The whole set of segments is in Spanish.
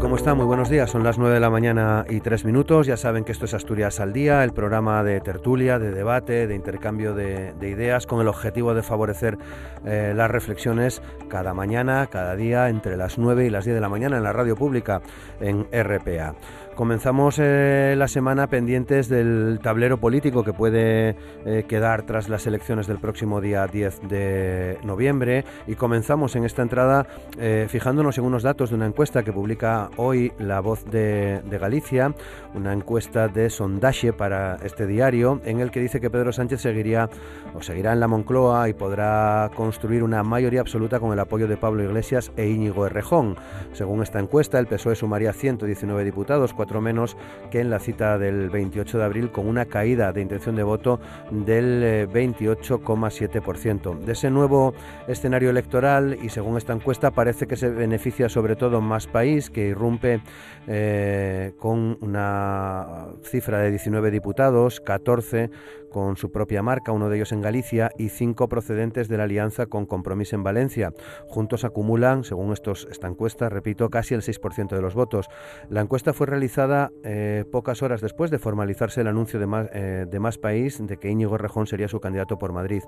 ¿Cómo está? Muy buenos días. Son las 9 de la mañana y 3 minutos. Ya saben que esto es Asturias al Día, el programa de tertulia, de debate, de intercambio de, ideas con el objetivo de favorecer eh, las reflexiones cada mañana, cada día, entre las 9 y las 10 de la mañana en la radio pública en RPA. Comenzamos eh, la semana pendientes del tablero político que puede eh, quedar tras las elecciones del próximo día 10 de noviembre y comenzamos en esta entrada eh, fijándonos en unos datos de una encuesta que publica hoy La Voz de, de, Galicia, una encuesta de sondaje para este diario en el que dice que Pedro Sánchez seguiría o seguirá en la Moncloa y podrá construir una mayoría absoluta con el apoyo de Pablo Iglesias e Íñigo Errejón. Según esta encuesta, el PSOE sumaría 119 diputados, menos que en la cita del 28 de abril, con una caída de intención de voto del 28,7%. Eh, de ese nuevo escenario electoral, y según esta encuesta, parece que se beneficia sobre todo más país, que irrumpe eh, con una cifra de 19 diputados, 14 con su propia marca, uno de ellos en Galicia, y cinco procedentes de la alianza con Compromiso en Valencia. Juntos acumulan, según estos, esta encuesta, repito, casi el 6% de los votos. La encuesta fue realizada eh, pocas horas después de formalizarse el anuncio de más, eh, de País de que Íñigo Rejón sería su candidato por Madrid.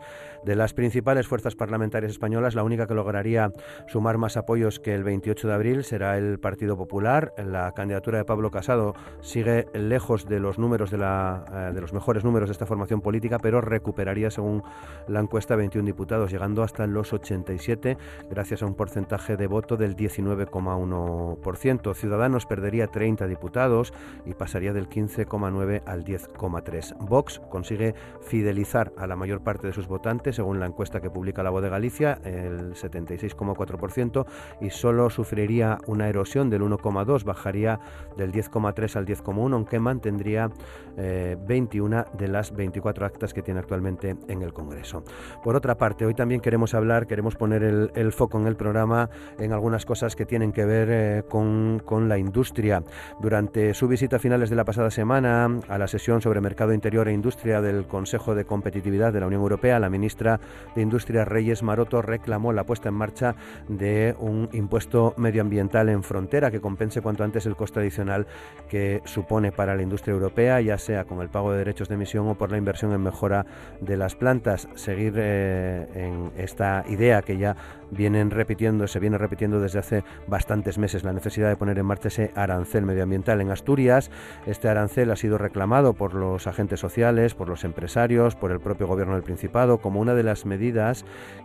De las principales fuerzas parlamentarias españolas, la única que lograría sumar más apoyos que el 28 de abril será el Partido Popular. La candidatura de Pablo Casado sigue lejos de los números de, eh, de los mejores números de esta formación política, pero recuperaría, según la encuesta, 21 diputados, llegando hasta los 87, gracias a un porcentaje de voto del 19,1%. Ciudadanos perdería 30 diputados y pasaría del 15,9 al 10,3. Vox consigue fidelizar a la mayor parte de sus votantes, según la encuesta que publica La Voz de Galicia, el 76,4%, y solo sufriría una erosión del 1,2, bajaría del 10,3 al 10,1, aunque mantendría 21 eh, de las 24 actas que tiene actualmente en el Congreso. Por otra parte, hoy también queremos hablar, queremos poner el, foco en el programa en algunas cosas que tienen que ver eh, con, con, la industria. Durante su visita a finales de la pasada semana a la sesión sobre mercado interior e industria del Consejo de Competitividad de la Unión Europea, la ministra de Industria Reyes Maroto reclamó la puesta en marcha de un impuesto medioambiental en frontera que compense cuanto antes el coste adicional que supone para la industria europea, ya sea con el pago de derechos de emisión o por la inversión en mejora de las plantas, seguir eh, en esta idea que ya vienen repitiendo, se viene repitiendo desde hace bastantes meses la necesidad de poner en marcha ese arancel medioambiental en Asturias. Este arancel ha sido reclamado por los agentes sociales, por los empresarios, por el propio gobierno del Principado como una de las medidas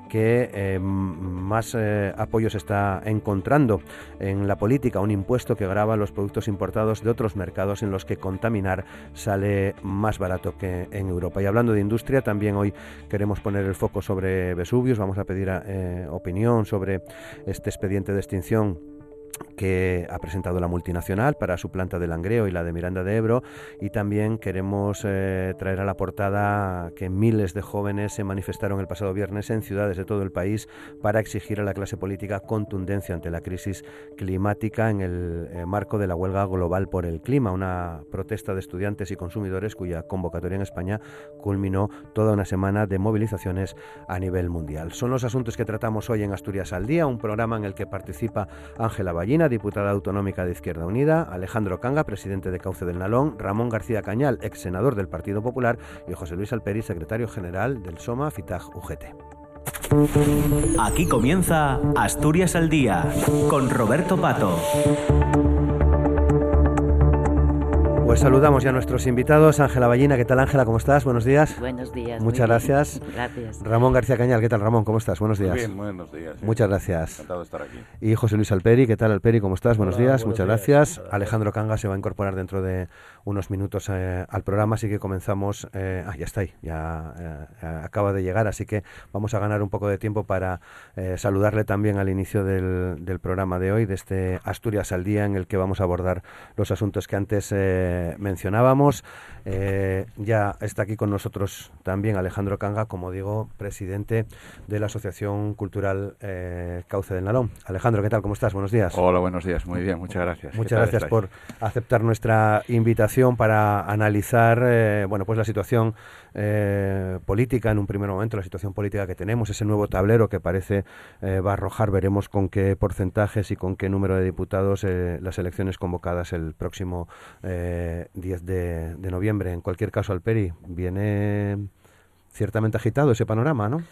que eh, más eh, apoyos está encontrando en la política, un impuesto que grava los productos importados de otros mercados en los que contaminar sale más barato que en Europa. Y hablando de industria, también hoy queremos poner el foco sobre Vesuvius, vamos a pedir eh, opinión sobre este expediente de extinción que ha presentado la multinacional para su planta de Langreo y la de Miranda de Ebro y también queremos eh, traer a la portada que miles de jóvenes se manifestaron el pasado viernes en ciudades de todo el país para exigir a la clase política contundencia ante la crisis climática en el eh, marco de la huelga global por el clima, una protesta de estudiantes y consumidores cuya convocatoria en España culminó toda una semana de movilizaciones a nivel mundial. Son los asuntos que tratamos hoy en Asturias al Día, un programa en el que participa Ángela Ballina, diputada autonómica de Izquierda Unida, Alejandro Canga, presidente de Cauce del Nalón, Ramón García Cañal, ex senador del Partido Popular, y José Luis Alperi, secretario general del SOMA FITAG UGT. Aquí comienza Asturias al Día con Roberto Pato. Pues saludamos ya a nuestros invitados. Ángela Ballina, ¿qué tal Ángela? ¿Cómo estás? Buenos días. Buenos días. Muchas gracias. Gracias. Ramón García Cañal, ¿qué tal Ramón? ¿Cómo estás? Buenos días. bien, buenos días. Muchas gracias. Encantado de estar aquí. Y José Luis Alperi, ¿qué tal Alperi? ¿Cómo estás? Buenos días. buenos Muchas, días. gracias. Muchas gracias. Alejandro Canga se va a incorporar dentro de unos minutos eh, al programa, así que comenzamos. eh, ah, ya está ahí, ya eh, eh, acaba de llegar, así que vamos a ganar un poco de tiempo para saludarle también al inicio del, del programa de hoy, de este Asturias al Día, en el que vamos a abordar los asuntos que antes mencionábamos. Ya está aquí con nosotros también Alejandro Canga, como digo, presidente de la Asociación Cultural Cauce del Nalón. Alejandro, ¿qué tal? ¿Cómo estás? Buenos días. Hola, buenos días. Muy bien, muchas gracias. ¿Qué Muchas gracias estáis? por aceptar nuestra invitación para analizar eh, bueno, pues la situación eh, política en un primer momento, la situación política que tenemos, ese nuevo tablero que parece eh, va a arrojar, veremos con qué porcentajes y con qué número de diputados eh, las elecciones convocadas el próximo eh, 10 de, noviembre. En cualquier caso, Alperi, viene ciertamente agitado ese panorama, ¿no?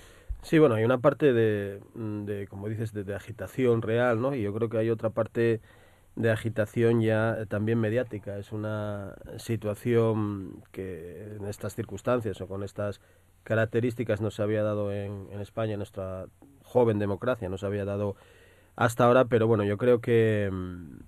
Sí, bueno, hay una parte de, de como dices, de, de agitación real, ¿no? Y yo creo que hay otra parte de agitación ya eh, también mediática. Es una situación que en estas circunstancias o con estas características no se había dado en, en España, en nuestra joven democracia, no se había dado hasta ahora, pero bueno, yo creo que, mm,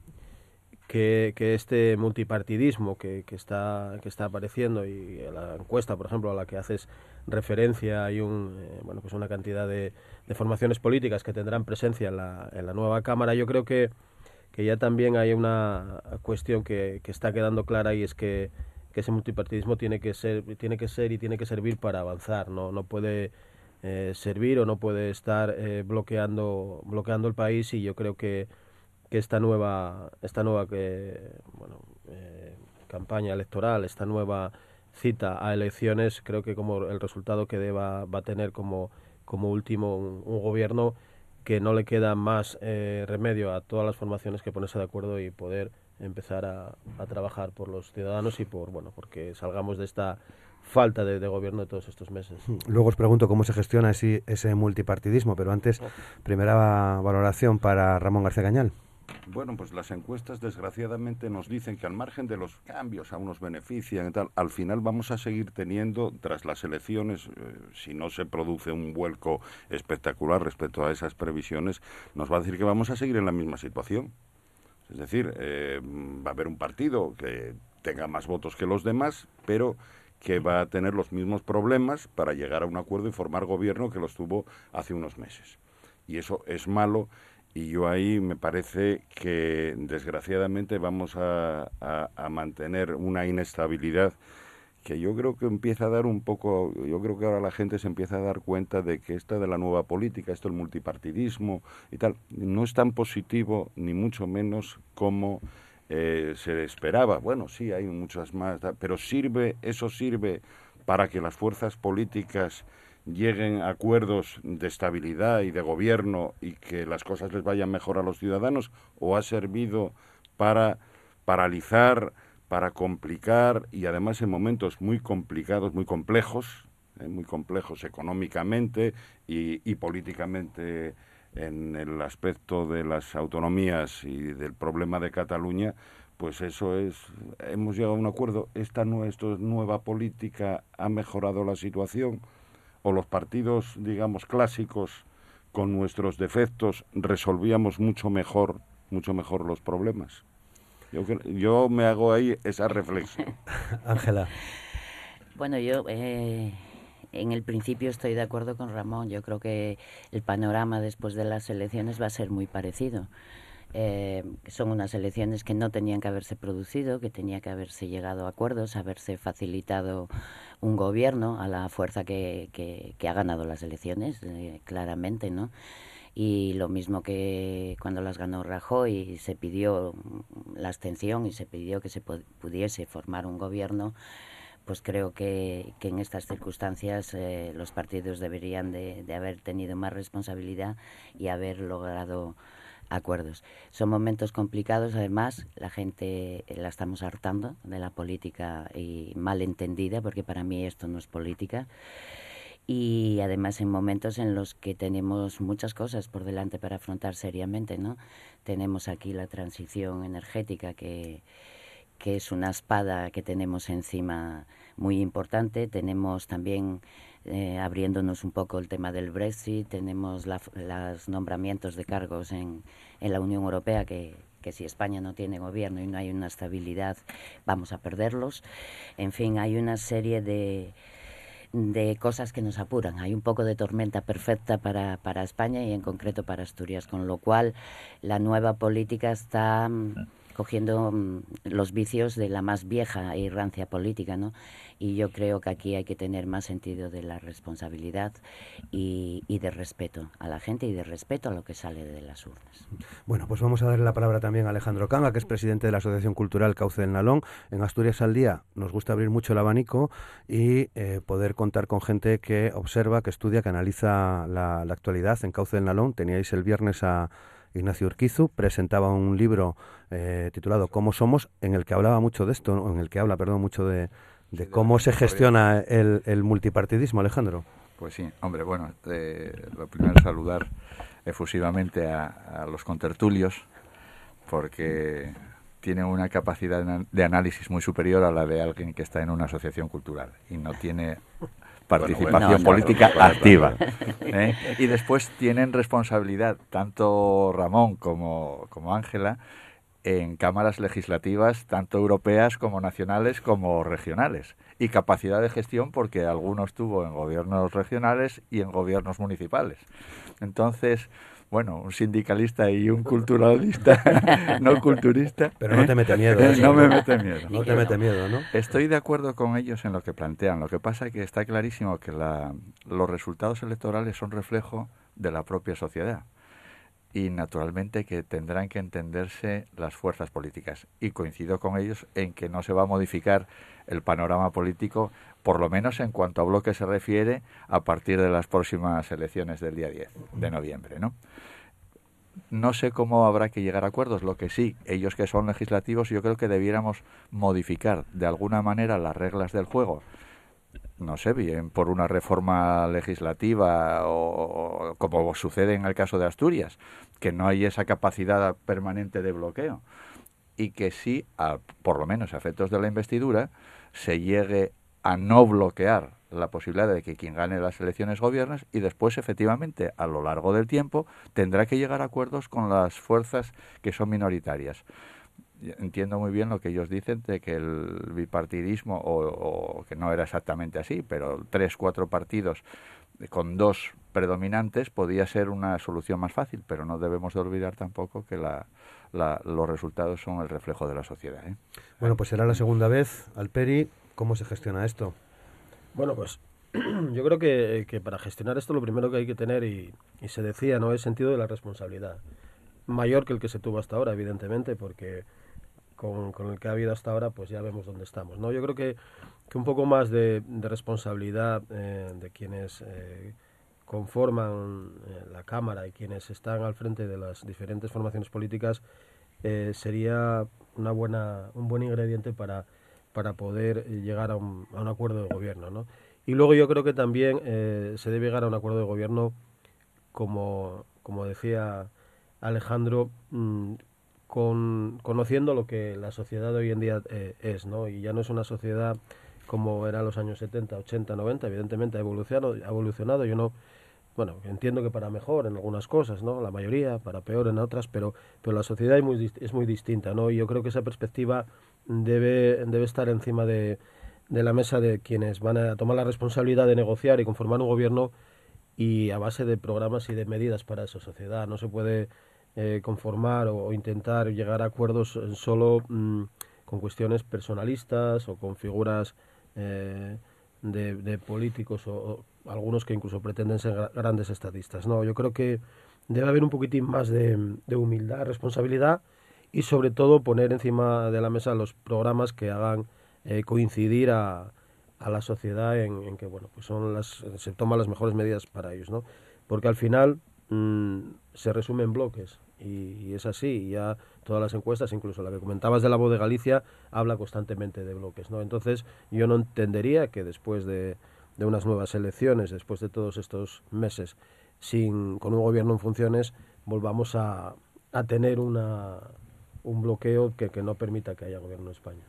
que, que este multipartidismo que, que está, que está apareciendo y la encuesta, por ejemplo, a la que haces referencia, hay un, eh, bueno, pues una cantidad de, de formaciones políticas que tendrán presencia en la, en la nueva Cámara. Yo creo que, que ya también hay una cuestión que, que está quedando clara y es que, ese multipartidismo tiene que ser, tiene que ser y tiene que servir para avanzar, no, no puede eh, servir o no puede estar eh, bloqueando, bloqueando el país y yo creo que, que esta nueva, esta nueva eh, campaña electoral, esta nueva cita a elecciones, creo que como el resultado que deba, va a tener como, como último un gobierno que no le queda más eh, remedio a todas las formaciones que ponerse de acuerdo y poder empezar a, a trabajar por los ciudadanos y por bueno porque salgamos de esta falta de, de gobierno de todos estos meses. Luego os pregunto cómo se gestiona ese, ese multipartidismo, pero antes, primera valoración para Ramón García Cañal. Bueno, pues las encuestas desgraciadamente nos dicen que al margen de los cambios a unos benefician y tal, al final vamos a seguir teniendo, tras las elecciones, eh, si no se produce un vuelco espectacular respecto a esas previsiones, nos va a decir que vamos a seguir en la misma situación. Es decir, eh, va a haber un partido que tenga más votos que los demás, pero que va a tener los mismos problemas para llegar a un acuerdo y formar gobierno que los tuvo hace unos meses. Y eso es malo y yo ahí me parece que desgraciadamente vamos a, a- mantener una inestabilidad que yo creo que empieza a dar un poco, yo creo que ahora la gente se empieza a dar cuenta de que esta de la nueva política, esto el multipartidismo y tal, no es tan positivo ni mucho menos como eh, se esperaba. Bueno, sí, hay muchas más, pero sirve, eso sirve para que las fuerzas políticas lleguen acuerdos de estabilidad y de gobierno y que las cosas les vayan mejor a los ciudadanos o ha servido para paralizar, para complicar y además en momentos muy complicados, muy complejos, eh, muy complejos económicamente y, y políticamente en el aspecto de las autonomías y del problema de Cataluña, pues eso es, hemos llegado a un acuerdo. Esta nue- esto es nueva política ha mejorado la situación o los partidos, digamos, clásicos con nuestros defectos resolvíamos mucho mejor, mucho mejor los problemas. Yo, yo me hago ahí esa reflexión. Ángela. Bueno, yo eh, en el principio estoy de acuerdo con Ramón. Yo creo que el panorama después de las elecciones va a ser muy parecido. Eh, son unas elecciones que no tenían que haberse producido, que tenía que haberse llegado a acuerdos, haberse facilitado un gobierno a la fuerza que, ha ganado las elecciones, eh, claramente, ¿no? Y lo mismo que cuando las ganó Rajoy, se pidió la abstención y se pidió que se pu- pudiese formar un gobierno, pues creo que, que en estas circunstancias eh, los partidos deberían de, de haber tenido más responsabilidad y haber logrado acuerdos. Son momentos complicados, además, la gente la estamos hartando de la política y mal entendida, porque para mí esto no es política. Y además en momentos en los que tenemos muchas cosas por delante para afrontar seriamente, ¿no? Tenemos aquí la transición energética que, que es una espada que tenemos encima muy importante. Tenemos también eh, abriéndonos un poco el tema del Brexit, tenemos los nombramientos de cargos en, en la Unión Europea que, que si España no tiene gobierno y no hay una estabilidad, vamos a perderlos. En fin, hay una serie de, de cosas que nos apuran. Hay un poco de tormenta perfecta para, para España y en concreto para Asturias, con lo cual la nueva política está mm, cogiendo mm, los vicios de la más vieja e rancia política, ¿no? Y yo creo que aquí hay que tener más sentido de la responsabilidad y, de respeto a la gente y de respeto a lo que sale de las urnas. Bueno, pues vamos a darle la palabra también a Alejandro Canga, que es presidente de la Asociación Cultural Cauce del Nalón. En Asturias al Día nos gusta abrir mucho el abanico y eh, poder contar con gente que observa, que estudia, que analiza la actualidad. En Cauce del Nalón teníais el viernes a Ignacio Urquizu, presentaba un libro eh, titulado Cómo somos, en el que hablaba mucho de esto, en el que habla, perdón, mucho de, de cómo se gestiona el, multipartidismo, Alejandro. Pues sí, hombre, bueno, eh, lo primero es saludar efusivamente a, los contertulios, porque tienen una capacidad de análisis muy superior a la de alguien que está en una asociación cultural y no tiene participación política activa. ¿eh? Y después tienen responsabilidad, tanto Ramón como Ángela, en cámaras legislativas, tanto europeas como nacionales como regionales. Y capacidad de gestión porque algunos tuvo en gobiernos regionales y en gobiernos municipales. Entonces, bueno, un sindicalista y un culturalista, no culturista. Pero no te mete miedo. ¿eh? No me mete miedo. No te mete miedo, ¿no? Estoy de acuerdo con ellos en lo que plantean. Lo que pasa es que está clarísimo que la, los resultados electorales son reflejo de la propia sociedad y naturalmente que tendrán que entenderse las fuerzas políticas. Y coincido con ellos en que no se va a modificar el panorama político, por lo menos en cuanto a bloque se refiere, a partir de las próximas elecciones del día 10 de noviembre. ¿no? no sé cómo habrá que llegar a acuerdos. Lo que sí, ellos que son legislativos, yo creo que debiéramos modificar de alguna manera las reglas del juego no sé, bien por una reforma legislativa o, como sucede en el caso de Asturias, que no hay esa capacidad permanente de bloqueo y que sí, por lo menos a efectos de la investidura, se llegue a no bloquear la posibilidad de que quien gane las elecciones gobiernes y después efectivamente a lo largo del tiempo tendrá que llegar a acuerdos con las fuerzas que son minoritarias entiendo muy bien lo que ellos dicen de que el bipartidismo, o, que no era exactamente así, pero tres, cuatro partidos con dos predominantes podía ser una solución más fácil, pero no debemos de olvidar tampoco que la, los resultados son el reflejo de la sociedad. ¿eh? Bueno, pues será la segunda vez. Alperi, ¿cómo se gestiona esto? Bueno, pues yo creo que, que, para gestionar esto lo primero que hay que tener, y, se decía, no es sentido de la responsabilidad. Mayor que el que se tuvo hasta ahora, evidentemente, porque con, el que ha habido hasta ahora, pues ya vemos dónde estamos. ¿no? Yo creo que, que un poco más de, responsabilidad eh, de quienes eh, conforman eh, la Cámara y quienes están al frente de las diferentes formaciones políticas sería una buena, un buen ingrediente para, para poder llegar a un, a un acuerdo de gobierno. ¿no? Y luego yo creo que también se debe llegar a un acuerdo de gobierno, como, como decía Alejandro, mm, con, conociendo lo que la sociedad de hoy en día eh, es, ¿no? Y ya no es una sociedad como era en los años 70, 80, 90, evidentemente ha evolucionado, ha evolucionado, yo no, bueno, entiendo que para mejor en algunas cosas, ¿no? La mayoría, para peor en otras, pero, pero la sociedad es muy, es muy distinta, ¿no? Y yo creo que esa perspectiva debe, debe estar encima de, de la mesa de quienes van a tomar la responsabilidad de negociar y conformar un gobierno y a base de programas y de medidas para esa sociedad. No se puede eh, conformar o, intentar llegar a acuerdos solo mm, con cuestiones personalistas o con figuras eh, de, políticos o, algunos que incluso pretenden ser grandes estadistas. No, yo creo que debe haber un poquitín más de, humildad, responsabilidad y sobre todo poner encima de la mesa los programas que hagan eh, coincidir a, a, la sociedad en, que bueno pues son las se toman las mejores medidas para ellos, ¿no? Porque al final mm, se resume en bloques y, es así. ya todas las encuestas, incluso la que comentabas de la voz de Galicia, habla constantemente de bloques. ¿no? Entonces yo no entendería que después de, de unas nuevas elecciones, después de todos estos meses sin, con un gobierno en funciones, volvamos a, a tener una, un bloqueo que, que no permita que haya gobierno en España.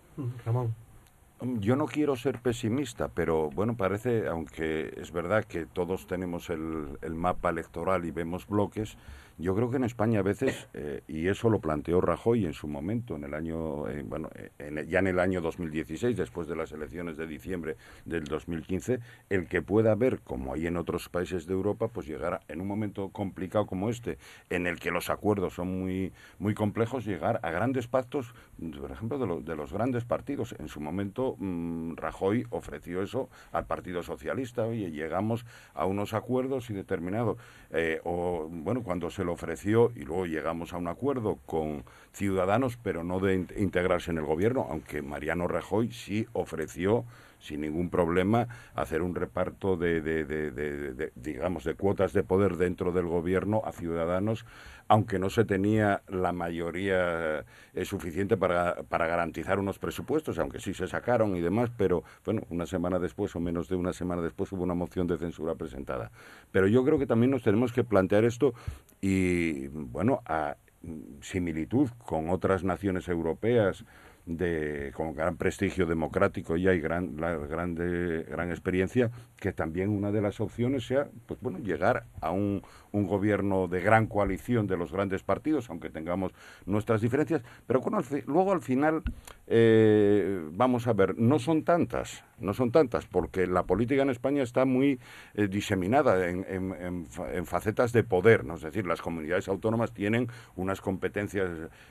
Yo no quiero ser pesimista, pero bueno, parece, aunque es verdad que todos tenemos el, el mapa electoral y vemos bloques, yo creo que en España a veces, eh, y eso lo planteó Rajoy en su momento, en el año, eh, bueno, en, ya en el año 2016, después de las elecciones de diciembre del 2015, el que pueda haber, como hay en otros países de Europa, pues llegar en un momento complicado como este, en el que los acuerdos son muy, muy complejos, llegar a grandes pactos, por ejemplo, de, de los grandes partidos. En su momento, mmm, Rajoy ofreció eso al Partido Socialista, oye, llegamos a unos acuerdos y determinados. Eh, o, bueno, cuando se lo ofreció y luego llegamos a un acuerdo con Ciudadanos, pero no de integrarse en el gobierno, aunque Mariano Rajoy sí ofreció sin ningún problema hacer un reparto de, digamos de cuotas de poder dentro del gobierno a ciudadanos aunque no se tenía la mayoría eh, suficiente para, para garantizar unos presupuestos aunque sí se sacaron y demás pero bueno una semana después o menos de una semana después hubo una moción de censura presentada. Pero yo creo que también nos tenemos que plantear esto y bueno a similitud con otras naciones europeas de con gran prestigio democrático y hay gran la gran experiencia que también una de las opciones sea pues bueno llegar a un, un gobierno de gran coalición de los grandes partidos aunque tengamos nuestras diferencias pero luego al final eh, vamos a ver no son tantas no son tantas porque la política en España está muy eh, diseminada en, facetas de poder ¿no? es decir las comunidades autónomas tienen unas competencias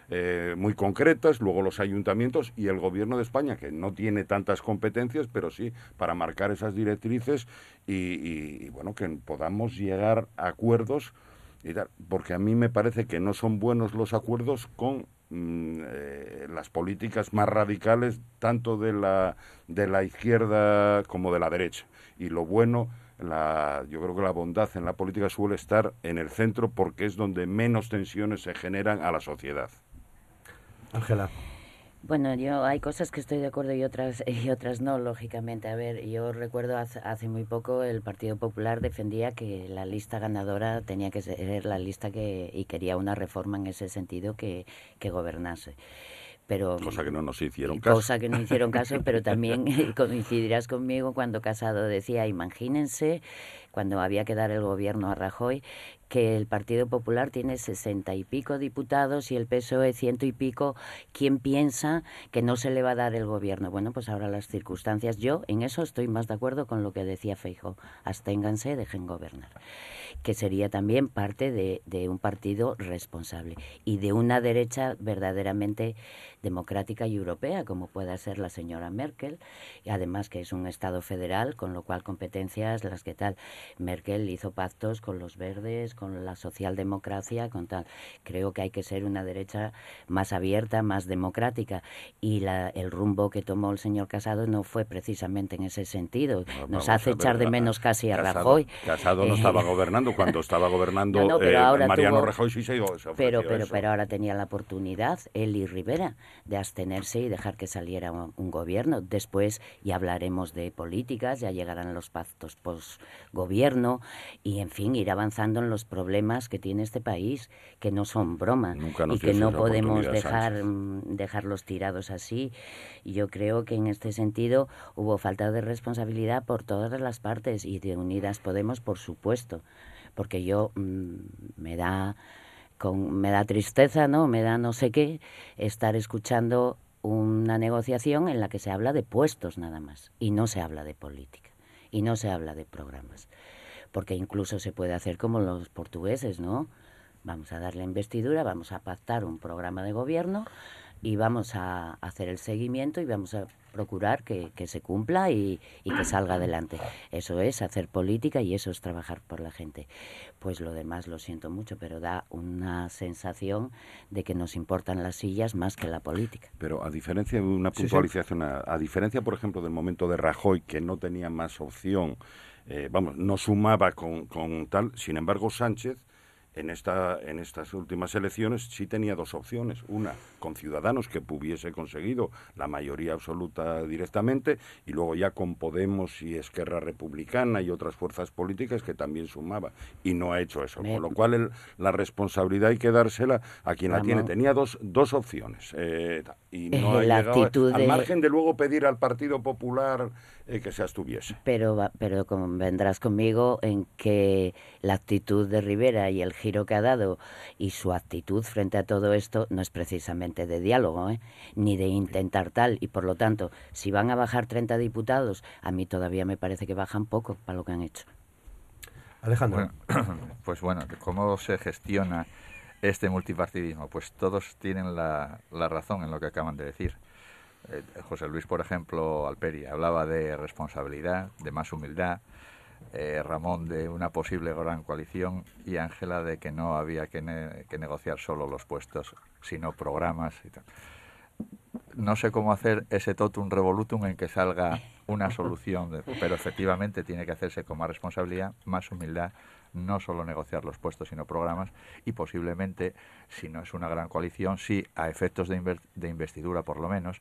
eh, muy concretas luego los ayuntamientos y el gobierno de España, que no tiene tantas competencias, pero sí para marcar esas directrices y, bueno, que podamos llegar a acuerdos, y tal, porque a mí me parece que no son buenos los acuerdos con mm, eh, las políticas más radicales, tanto de la, de la izquierda como de la derecha. Y lo bueno la, yo creo que la bondad en la política suele estar en el centro porque es donde menos tensiones se generan a la sociedad. Ángela. Bueno, yo hay cosas que estoy de acuerdo y otras y otras no, lógicamente. A ver, yo recuerdo hace, hace, muy poco el Partido Popular defendía que la lista ganadora tenía que ser la lista que y quería una reforma en ese sentido que, que gobernase. Pero, cosa que no nos hicieron caso. Cosa que no hicieron caso, pero también coincidirás conmigo cuando Casado decía, imagínense cuando había que dar el gobierno a Rajoy, que el Partido Popular tiene sesenta y pico diputados y el PSOE ciento y pico, ¿quién piensa que no se le va a dar el gobierno? Bueno, pues ahora las circunstancias, yo en eso estoy más de acuerdo con lo que decía Feijo, absténganse, dejen gobernar, que sería también parte de, de un partido responsable y de una derecha verdaderamente democrática y europea, como pueda ser la señora Merkel, y además que es un Estado federal, con lo cual competencias las que tal. Merkel hizo pactos con los verdes, con la socialdemocracia, con tal. Creo que hay que ser una derecha más abierta, más democrática. Y la, el rumbo que tomó el señor Casado no fue precisamente en ese sentido. No, Nos hace echar de menos casi a Casado, Rajoy. Casado no estaba gobernando cuando estaba gobernando no, no, eh, Mariano tuvo, Rajoy sí se pero, pero, pero ahora tenía la oportunidad, él y Rivera, de abstenerse y dejar que saliera un, un gobierno. Después ya hablaremos de políticas, ya llegarán los pactos post-gobierno y, en fin, ir avanzando en los problemas que tiene este país, que no son broma y que no podemos dejar, dejarlos tirados así. Yo creo que en este sentido hubo falta de responsabilidad por todas las partes y de Unidas Podemos, por supuesto, porque yo mmm, me da con, me da tristeza, ¿no? Me da no sé qué estar escuchando una negociación en la que se habla de puestos nada más y no se habla de política y no se habla de programas. Porque incluso se puede hacer como los portugueses, ¿no? Vamos a darle investidura, vamos a pactar un programa de gobierno y vamos a hacer el seguimiento y vamos a procurar que, que se cumpla y, y, que salga adelante. Eso es hacer política y eso es trabajar por la gente. Pues lo demás lo siento mucho, pero da una sensación de que nos importan las sillas más que la política. Pero a diferencia de una puntualización, sí, sí. A, a, diferencia, por ejemplo, del momento de Rajoy, que no tenía más opción, eh, vamos, no sumaba con, con tal, sin embargo, Sánchez en, esta, en estas últimas elecciones sí tenía dos opciones. Una, con Ciudadanos, que hubiese conseguido la mayoría absoluta directamente, y luego ya con Podemos y Esquerra Republicana y otras fuerzas políticas que también sumaba. Y no ha hecho eso. Con lo cual la responsabilidad hay que dársela a quien la tiene. Tenía dos, dos opciones. Eh, y no ha llegado, al margen de luego pedir al Partido Popular eh, que se abstuviese. Pero, pero vendrás conmigo en que la actitud de Rivera y el giro que ha dado y su actitud frente a todo esto no es precisamente de diálogo, ¿eh? ni de intentar tal. Y por lo tanto, si van a bajar 30 diputados, a mí todavía me parece que bajan poco para lo que han hecho. Alejandro. pues bueno, ¿cómo se gestiona este multipartidismo? Pues todos tienen la razón en lo que acaban de decir. Eh, José Luis, por ejemplo, Alperi, hablaba de responsabilidad, de más humildad, eh, Ramón de una posible gran coalición y Ángela de que no había que, negociar solo los puestos, sino programas y tal. No sé cómo hacer ese totum revolutum en que salga una solución, pero efectivamente tiene que hacerse con más responsabilidad, más humildad no solo negociar los puestos, sino programas, y posiblemente, si no es una gran coalición, sí a efectos de, de investidura por lo menos,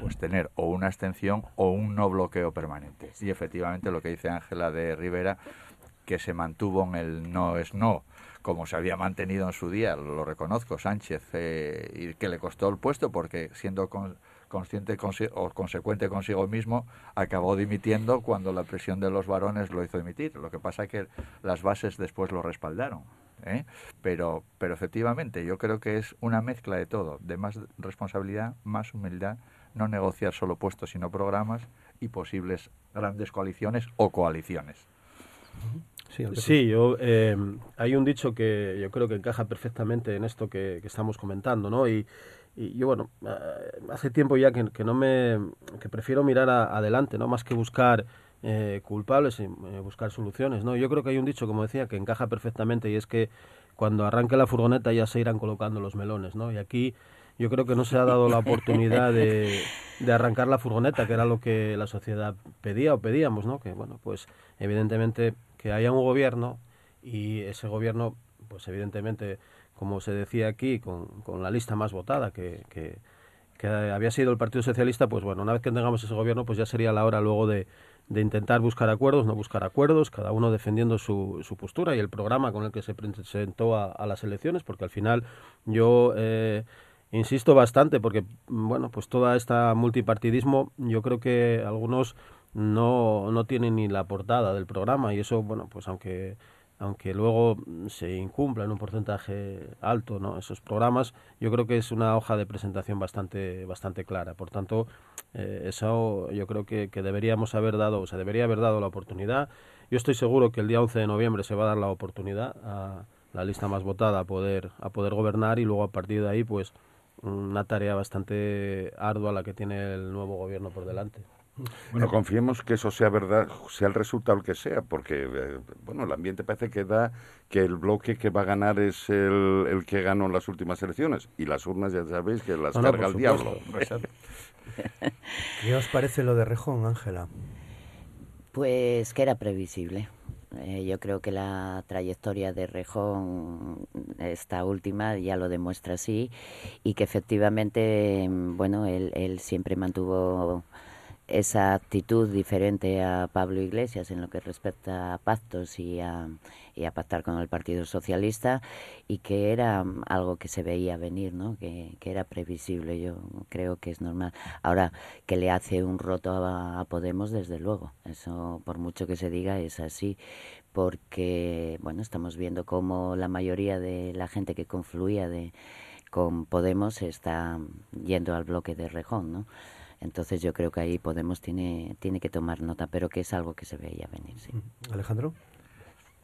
pues tener o una abstención o un no bloqueo permanente. Y efectivamente lo que dice Ángela de Rivera, que se mantuvo en el no es no, como se había mantenido en su día, lo reconozco, Sánchez, eh, y que le costó el puesto porque siendo con, consciente o consecuente consigo mismo, acabó dimitiendo cuando la presión de los varones lo hizo dimitir. Lo que pasa es que las bases después lo respaldaron. ¿eh? Pero, pero efectivamente, yo creo que es una mezcla de todo, de más responsabilidad, más humildad, no negociar solo puestos, sino programas y posibles grandes coaliciones o coaliciones. Sí, yo, eh, hay un dicho que yo creo que encaja perfectamente en esto que, que estamos comentando, ¿no? Y, y yo bueno eh, hace tiempo ya que, que, no me que prefiero mirar adelante no más que buscar eh, culpables y eh, buscar soluciones no yo creo que hay un dicho como decía que encaja perfectamente y es que cuando arranque la furgoneta ya se irán colocando los melones no y aquí yo creo que no se ha dado la oportunidad de, de arrancar la furgoneta que era lo que la sociedad pedía o pedíamos no que bueno pues evidentemente que haya un gobierno y ese gobierno pues evidentemente como se decía aquí, con, con la lista más votada, que, que, había sido el Partido Socialista, pues bueno, una vez que tengamos ese gobierno, pues ya sería la hora luego de, de intentar buscar acuerdos, no buscar acuerdos, cada uno defendiendo su, su postura y el programa con el que se presentó a, las elecciones, porque al final yo eh, insisto bastante, porque bueno, pues toda esta multipartidismo, yo creo que algunos no, no tienen ni la portada del programa y eso, bueno, pues aunque aunque luego se incumpla en un porcentaje alto ¿no? esos programas, yo creo que es una hoja de presentación bastante, bastante clara. Por tanto, eh, eso yo creo que, que, deberíamos haber dado, o se debería haber dado la oportunidad. Yo estoy seguro que el día 11 de noviembre se va a dar la oportunidad a la lista más votada a poder, a poder gobernar y luego a partir de ahí, pues una tarea bastante ardua la que tiene el nuevo gobierno por delante. Bueno, confiemos que eso sea verdad, sea el resultado que sea, porque eh, bueno, el ambiente parece que da que el bloque que va a ganar es el, el que ganó en las últimas elecciones y las urnas ya sabéis que las carga el diablo. ¿Qué os parece lo de Rejón, Ángela? Pues que era previsible. Eh, yo creo que la trayectoria de Rejón, esta última, ya lo demuestra así y que efectivamente, bueno, él, él siempre mantuvo esa actitud diferente a Pablo Iglesias en lo que respecta a pactos y a, y a pactar con el Partido Socialista y que era algo que se veía venir, ¿no? que, que era previsible, yo creo que es normal. Ahora, que le hace un roto a, Podemos, desde luego, eso por mucho que se diga es así, porque bueno, estamos viendo cómo la mayoría de la gente que confluía de con Podemos está yendo al bloque de Rejón, ¿no? Entonces yo creo que ahí Podemos tiene, tiene que tomar nota, pero que es algo que se veía venir. Sí. Alejandro.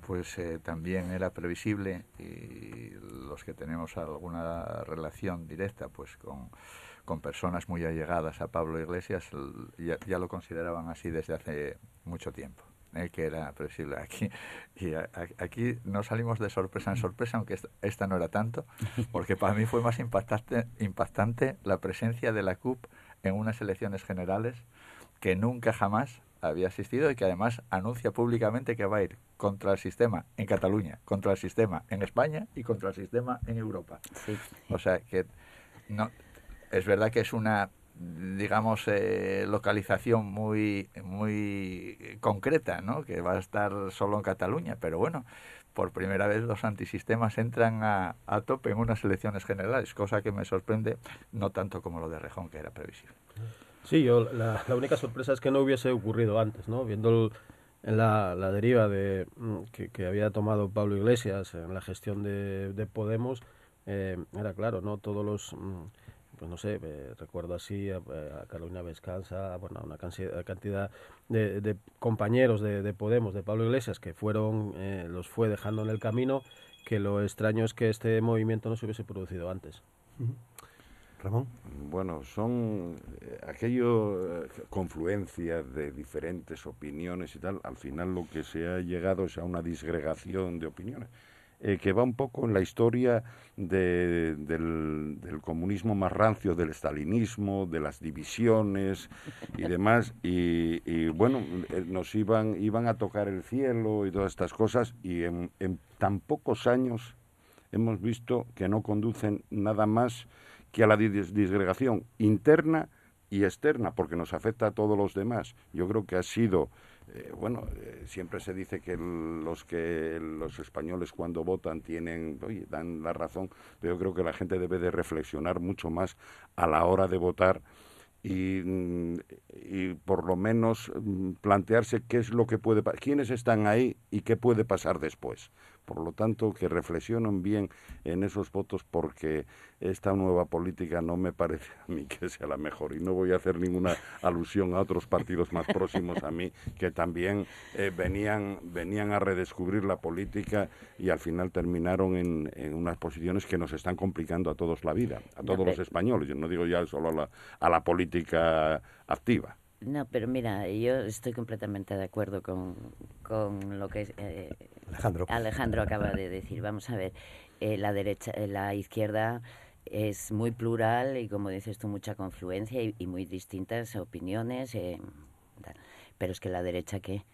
Pues eh, también era previsible y los que tenemos alguna relación directa pues con, con personas muy allegadas a Pablo Iglesias ya, ya lo consideraban así desde hace mucho tiempo. Eh, que era previsible aquí y aquí no salimos de sorpresa en sorpresa aunque esta, esta no era tanto porque para mí fue más impactante impactante la presencia de la CUP en unas elecciones generales que nunca jamás había asistido y que además anuncia públicamente que va a ir contra el sistema en Cataluña, contra el sistema en España y contra el sistema en Europa. O sea que no es verdad que es una digamos eh, localización muy muy concreta, ¿no? Que va a estar solo en Cataluña, pero bueno, por primera vez los antisistemas entran a, a tope en unas elecciones generales, cosa que me sorprende no tanto como lo de Rejón, que era previsible. Sí, yo la, única sorpresa es que no hubiese ocurrido antes, ¿no? Viendo la, la, deriva de, mm, que, había tomado Pablo Iglesias en la gestión de, de Podemos, eh, era claro, ¿no? Todos los... Mm, pues no sé, eh, recuerdo así a, Carolina Vescanza, bueno, una cantidad de, compañeros de, Podemos, de Pablo Iglesias, que fueron, eh, los fue dejando en el camino, que lo extraño es que este movimiento no se hubiese producido antes. Ramón. Bueno, son eh, aquello, confluencia de diferentes opiniones y tal, al final lo que se ha llegado es a una disgregación de opiniones. Eh, que va un poco en la historia del, comunismo más rancio, del estalinismo, de las divisiones y demás. Y, bueno, eh, nos iban, iban a tocar el cielo y todas estas cosas y en, tan pocos años hemos visto que no conducen nada más que a la disgregación interna y externa, porque nos afecta a todos los demás. Yo creo que ha sido eh, bueno, eh, siempre se dice que los que los españoles cuando votan tienen, oye, dan la razón, pero yo creo que la gente debe de reflexionar mucho más a la hora de votar y, mm, y por lo menos mm, plantearse qué es lo que puede quiénes están ahí y qué puede pasar después. Por lo tanto, que reflexionen bien en esos votos porque esta nueva política no me parece a mí que sea la mejor. Y no voy a hacer ninguna alusión a otros partidos más próximos a mí que también eh, venían, venían a redescubrir la política y al final terminaron en, unas posiciones que nos están complicando a todos la vida, a todos los españoles. Yo no digo ya solo a la, a la política activa. No, pero mira, yo estoy completamente de acuerdo con, con lo que eh, Alejandro. Alejandro acaba de decir. Vamos a ver, eh, la derecha, eh, la izquierda es muy plural y como dices tú mucha confluencia y, muy distintas opiniones. pero es que la derecha qué?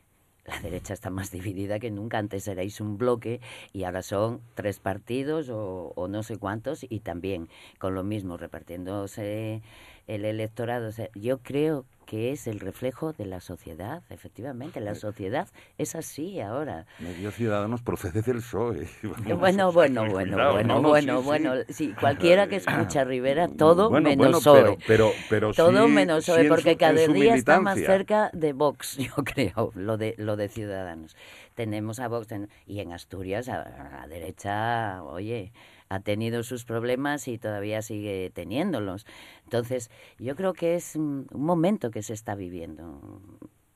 La derecha está más dividida que nunca. Antes erais un bloque y ahora son tres partidos o, o no sé cuántos y también con lo mismo repartiéndose el electorado. yo creo que es el reflejo de la sociedad, efectivamente. La sociedad es así ahora. Medio Ciudadanos procede del PSOE. Bueno, bueno, bueno, bueno, bueno, bueno. Sí, cualquiera que escucha a Rivera, todo menos PSOE. Pero, pero, todo menos PSOE, porque cada día está más cerca de Vox, yo creo, lo de, lo de Ciudadanos. Tenemos a Vox y en Asturias, a la derecha, oye ha tenido sus problemas y todavía sigue teniéndolos. Entonces, yo creo que es un momento que se está viviendo.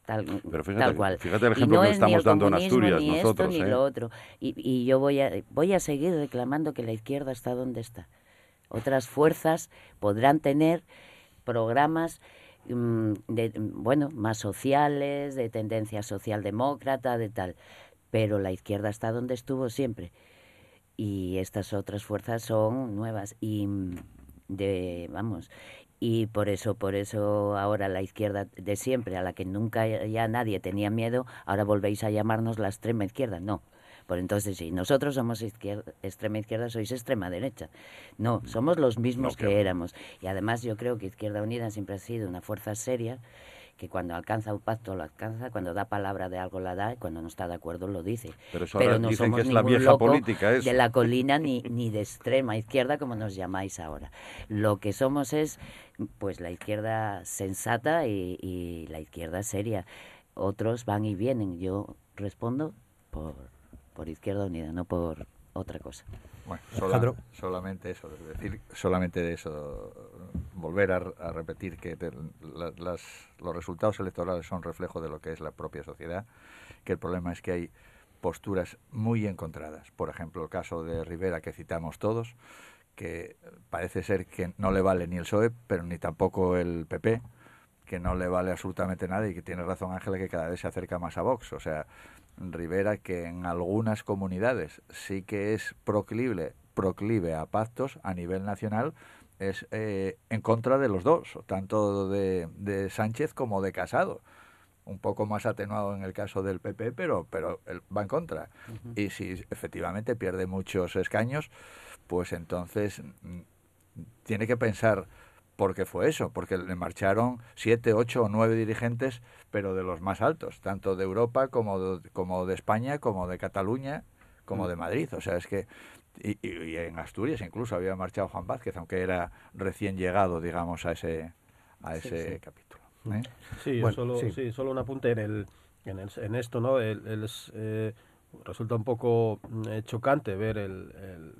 Tal, tal cual. Fíjate el ejemplo que estamos dando en Asturias ni nosotros. Esto, ni ¿eh? lo otro. Y, y yo voy a, voy a seguir reclamando que la izquierda está donde está. Otras fuerzas podrán tener programas mm, de, bueno, más sociales, de tendencia socialdemócrata, de tal. Pero la izquierda está donde estuvo siempre y estas otras fuerzas son nuevas y mm, de vamos y por eso por eso ahora la izquierda de siempre a la que nunca ya nadie tenía miedo ahora volvéis a llamarnos la extrema izquierda. No por entonces si nosotros somos izquierda, extrema izquierda sois extrema derecha. No somos los mismos que éramos. Y además yo creo que Izquierda Unida siempre ha sido una fuerza seria que cuando alcanza un pacto lo alcanza, cuando da palabra de algo la da y cuando no está de acuerdo lo dice. Pero, no somos que es la vieja política de la colina ni, ni de extrema izquierda como nos llamáis ahora. Lo que somos es pues la izquierda sensata y, la izquierda seria. Otros van y vienen. Yo respondo por, por Izquierda Unida, no por otra cosa. Bueno, solamente eso, decir, solamente de eso, volver a, repetir que los resultados electorales son reflejo de lo que es la propia sociedad, que el problema es que hay posturas muy encontradas. Por ejemplo, el caso de Rivera que citamos todos, que parece ser que no le vale ni el PSOE, pero ni tampoco el PP, que no le vale absolutamente nada y que tiene razón Ángela que cada vez se acerca más a Vox. O sea, Rivera que en algunas comunidades sí que es proclive, proclive a pactos a nivel nacional, es eh, en contra de los dos, tanto de, Sánchez como de Casado. un poco más atenuado en el caso del PP, pero, pero va en contra. Y si efectivamente pierde muchos escaños, pues entonces mm, tiene que pensar por qué fue eso, porque le marcharon siete, ocho o nueve dirigentes, pero de los más altos, tanto de Europa como de, como de España, como de Cataluña, como de Madrid. O sea, es que y, en Asturias incluso había marchado Juan Vázquez, aunque era recién llegado, digamos, a ese a ese capítulo. ¿eh? Sí, solo, sí. solo un apunte en el en, en esto, ¿no? El, eh, resulta un poco mm, chocante ver el,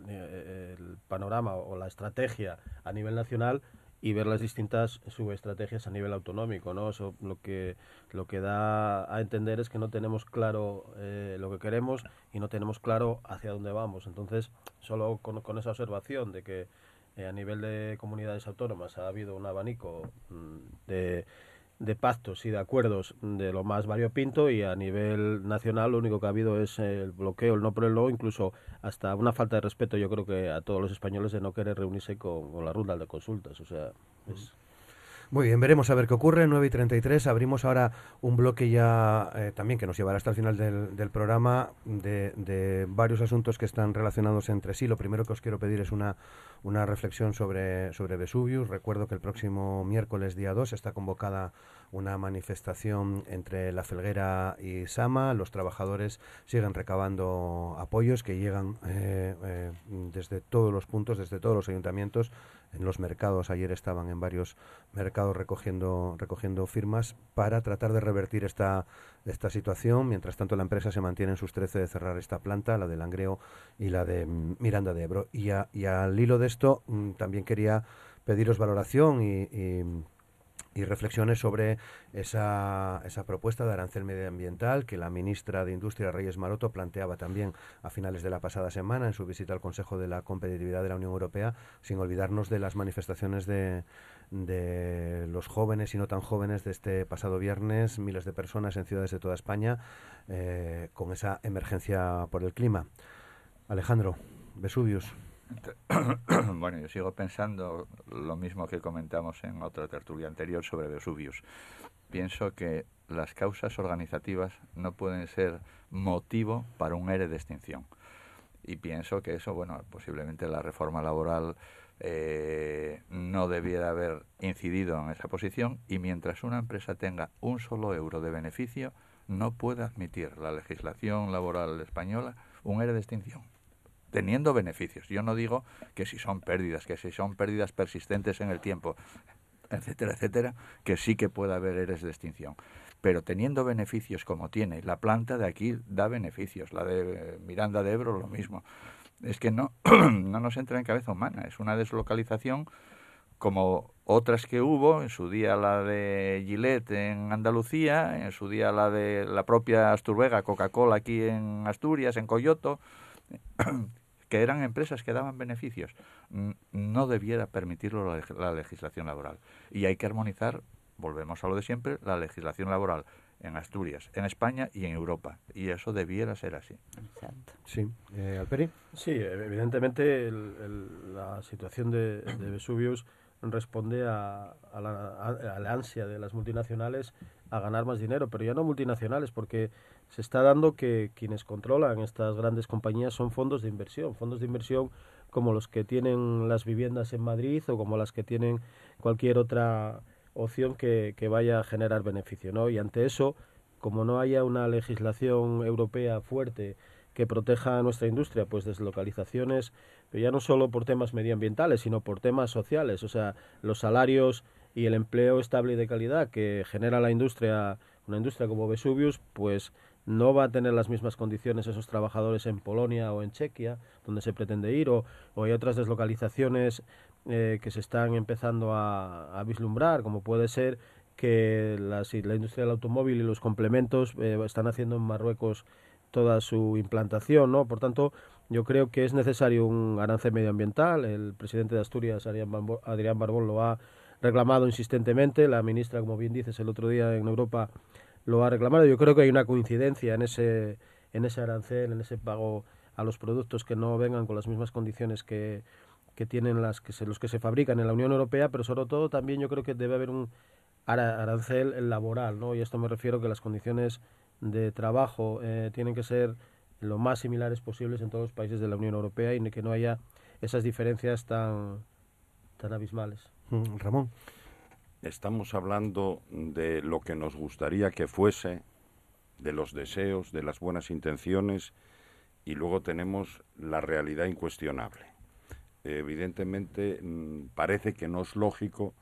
el, panorama o la estrategia a nivel nacional y ver las distintas subestrategias a nivel autonómico, ¿no? Eso lo que lo que da a entender es que no tenemos claro eh, lo que queremos y no tenemos claro hacia dónde vamos. Entonces, solo con, con esa observación de que eh, a nivel de comunidades autónomas ha habido un abanico mm, de de pactos y de acuerdos de lo más variopinto y a nivel nacional lo único que ha habido es el bloqueo, el no por el no, incluso hasta una falta de respeto yo creo que a todos los españoles de no querer reunirse con, la ruta de consultas. O sea, es... Muy bien, veremos a ver qué ocurre. 9 y 33. Abrimos ahora un bloque ya eh, también que nos llevará hasta el final del, del programa de, de, varios asuntos que están relacionados entre sí. Lo primero que os quiero pedir es una, una reflexión sobre, sobre Vesuvius. Recuerdo que el próximo miércoles, día 2, está convocada una manifestación entre La Felguera y Sama. Los trabajadores siguen recabando apoyos que llegan eh, eh, desde todos los puntos, desde todos los ayuntamientos. En los mercados, ayer estaban en varios mercados recogiendo, recogiendo firmas para tratar de revertir esta, esta situación. Mientras tanto, la empresa se mantiene en sus 13 de cerrar esta planta, la de Langreo y la de Miranda de Ebro. Y, y al hilo de esto, mm, también quería pediros valoración y reflexiones sobre esa, esa propuesta de arancel medioambiental que la ministra de Industria, Reyes Maroto, planteaba también a finales de la pasada semana en su visita al Consejo de la Competitividad de la Unión Europea, sin olvidarnos de las manifestaciones de, de los jóvenes y no tan jóvenes de este pasado viernes, miles de personas en ciudades de toda España, eh, con esa emergencia por el clima. Alejandro, Vesuvius. bueno, yo sigo pensando lo mismo que comentamos en otra tertulia anterior sobre Vesuvius. Pienso que las causas organizativas no pueden ser motivo para un ERE de extinción. Y pienso que eso, bueno, posiblemente la reforma laboral eh, no debiera haber incidido en esa posición y mientras una empresa tenga un solo euro de beneficio, no puede admitir la legislación laboral española un ERE de extinción teniendo beneficios. Yo no digo que si son pérdidas, que si son pérdidas persistentes en el tiempo, etcétera, etcétera, que sí que pueda haber eres de extinción. Pero teniendo beneficios como tiene, la planta de aquí da beneficios, la de Miranda de Ebro lo mismo. Es que no, no nos entra en cabeza humana, es una deslocalización como otras que hubo, en su día la de Gillette en Andalucía, en su día la de la propia Asturvega, Coca-Cola aquí en Asturias, en Coyoto, que eran empresas que daban beneficios, no debiera permitirlo la, legislación laboral. Y hay que armonizar, volvemos a lo de siempre, la legislación laboral en Asturias, en España y en Europa. Y eso debiera ser así. Exacto. Sí. Eh, Alperi. Sí, evidentemente la situación de, de Vesuvius responde a, la, ansia de las multinacionales a ganar más dinero, pero ya no multinacionales, porque se está dando que quienes controlan estas grandes compañías son fondos de inversión, fondos de inversión como los que tienen las viviendas en Madrid o como las que tienen cualquier otra opción que, que vaya a generar beneficio. ¿no? Y ante eso, como no haya una legislación europea fuerte que proteja a nuestra industria, pues deslocalizaciones, pero ya no solo por temas medioambientales, sino por temas sociales, o sea, los salarios y el empleo estable y de calidad que genera la industria, una industria como Vesuvius, pues no va a tener las mismas condiciones esos trabajadores en Polonia o en Chequia, donde se pretende ir, o, hay otras deslocalizaciones eh, que se están empezando a, vislumbrar, como puede ser que la industria del automóvil y los complementos eh, están haciendo en Marruecos toda su implantación, ¿no? Por tanto, yo creo que es necesario un arancel medioambiental. El presidente de Asturias, Adrián Barbón, lo ha reclamado insistentemente. La ministra, como bien dices, el otro día en Europa lo ha reclamado. Yo creo que hay una coincidencia en ese, en ese arancel, en ese pago a los productos que no vengan con las mismas condiciones que, que tienen las que se, los que se fabrican en la Unión Europea, pero sobre todo también yo creo que debe haber un arancel laboral, ¿no? Y esto me refiero que las condiciones de trabajo eh, tienen que ser lo más similares posibles en todos los países de la Unión Europea y que no haya esas diferencias tan, tan abismales. Mm, Ramón. Estamos hablando de lo que nos gustaría que fuese, de los deseos, de las buenas intenciones, y luego tenemos la realidad incuestionable. Evidentemente, mm, parece que no es lógico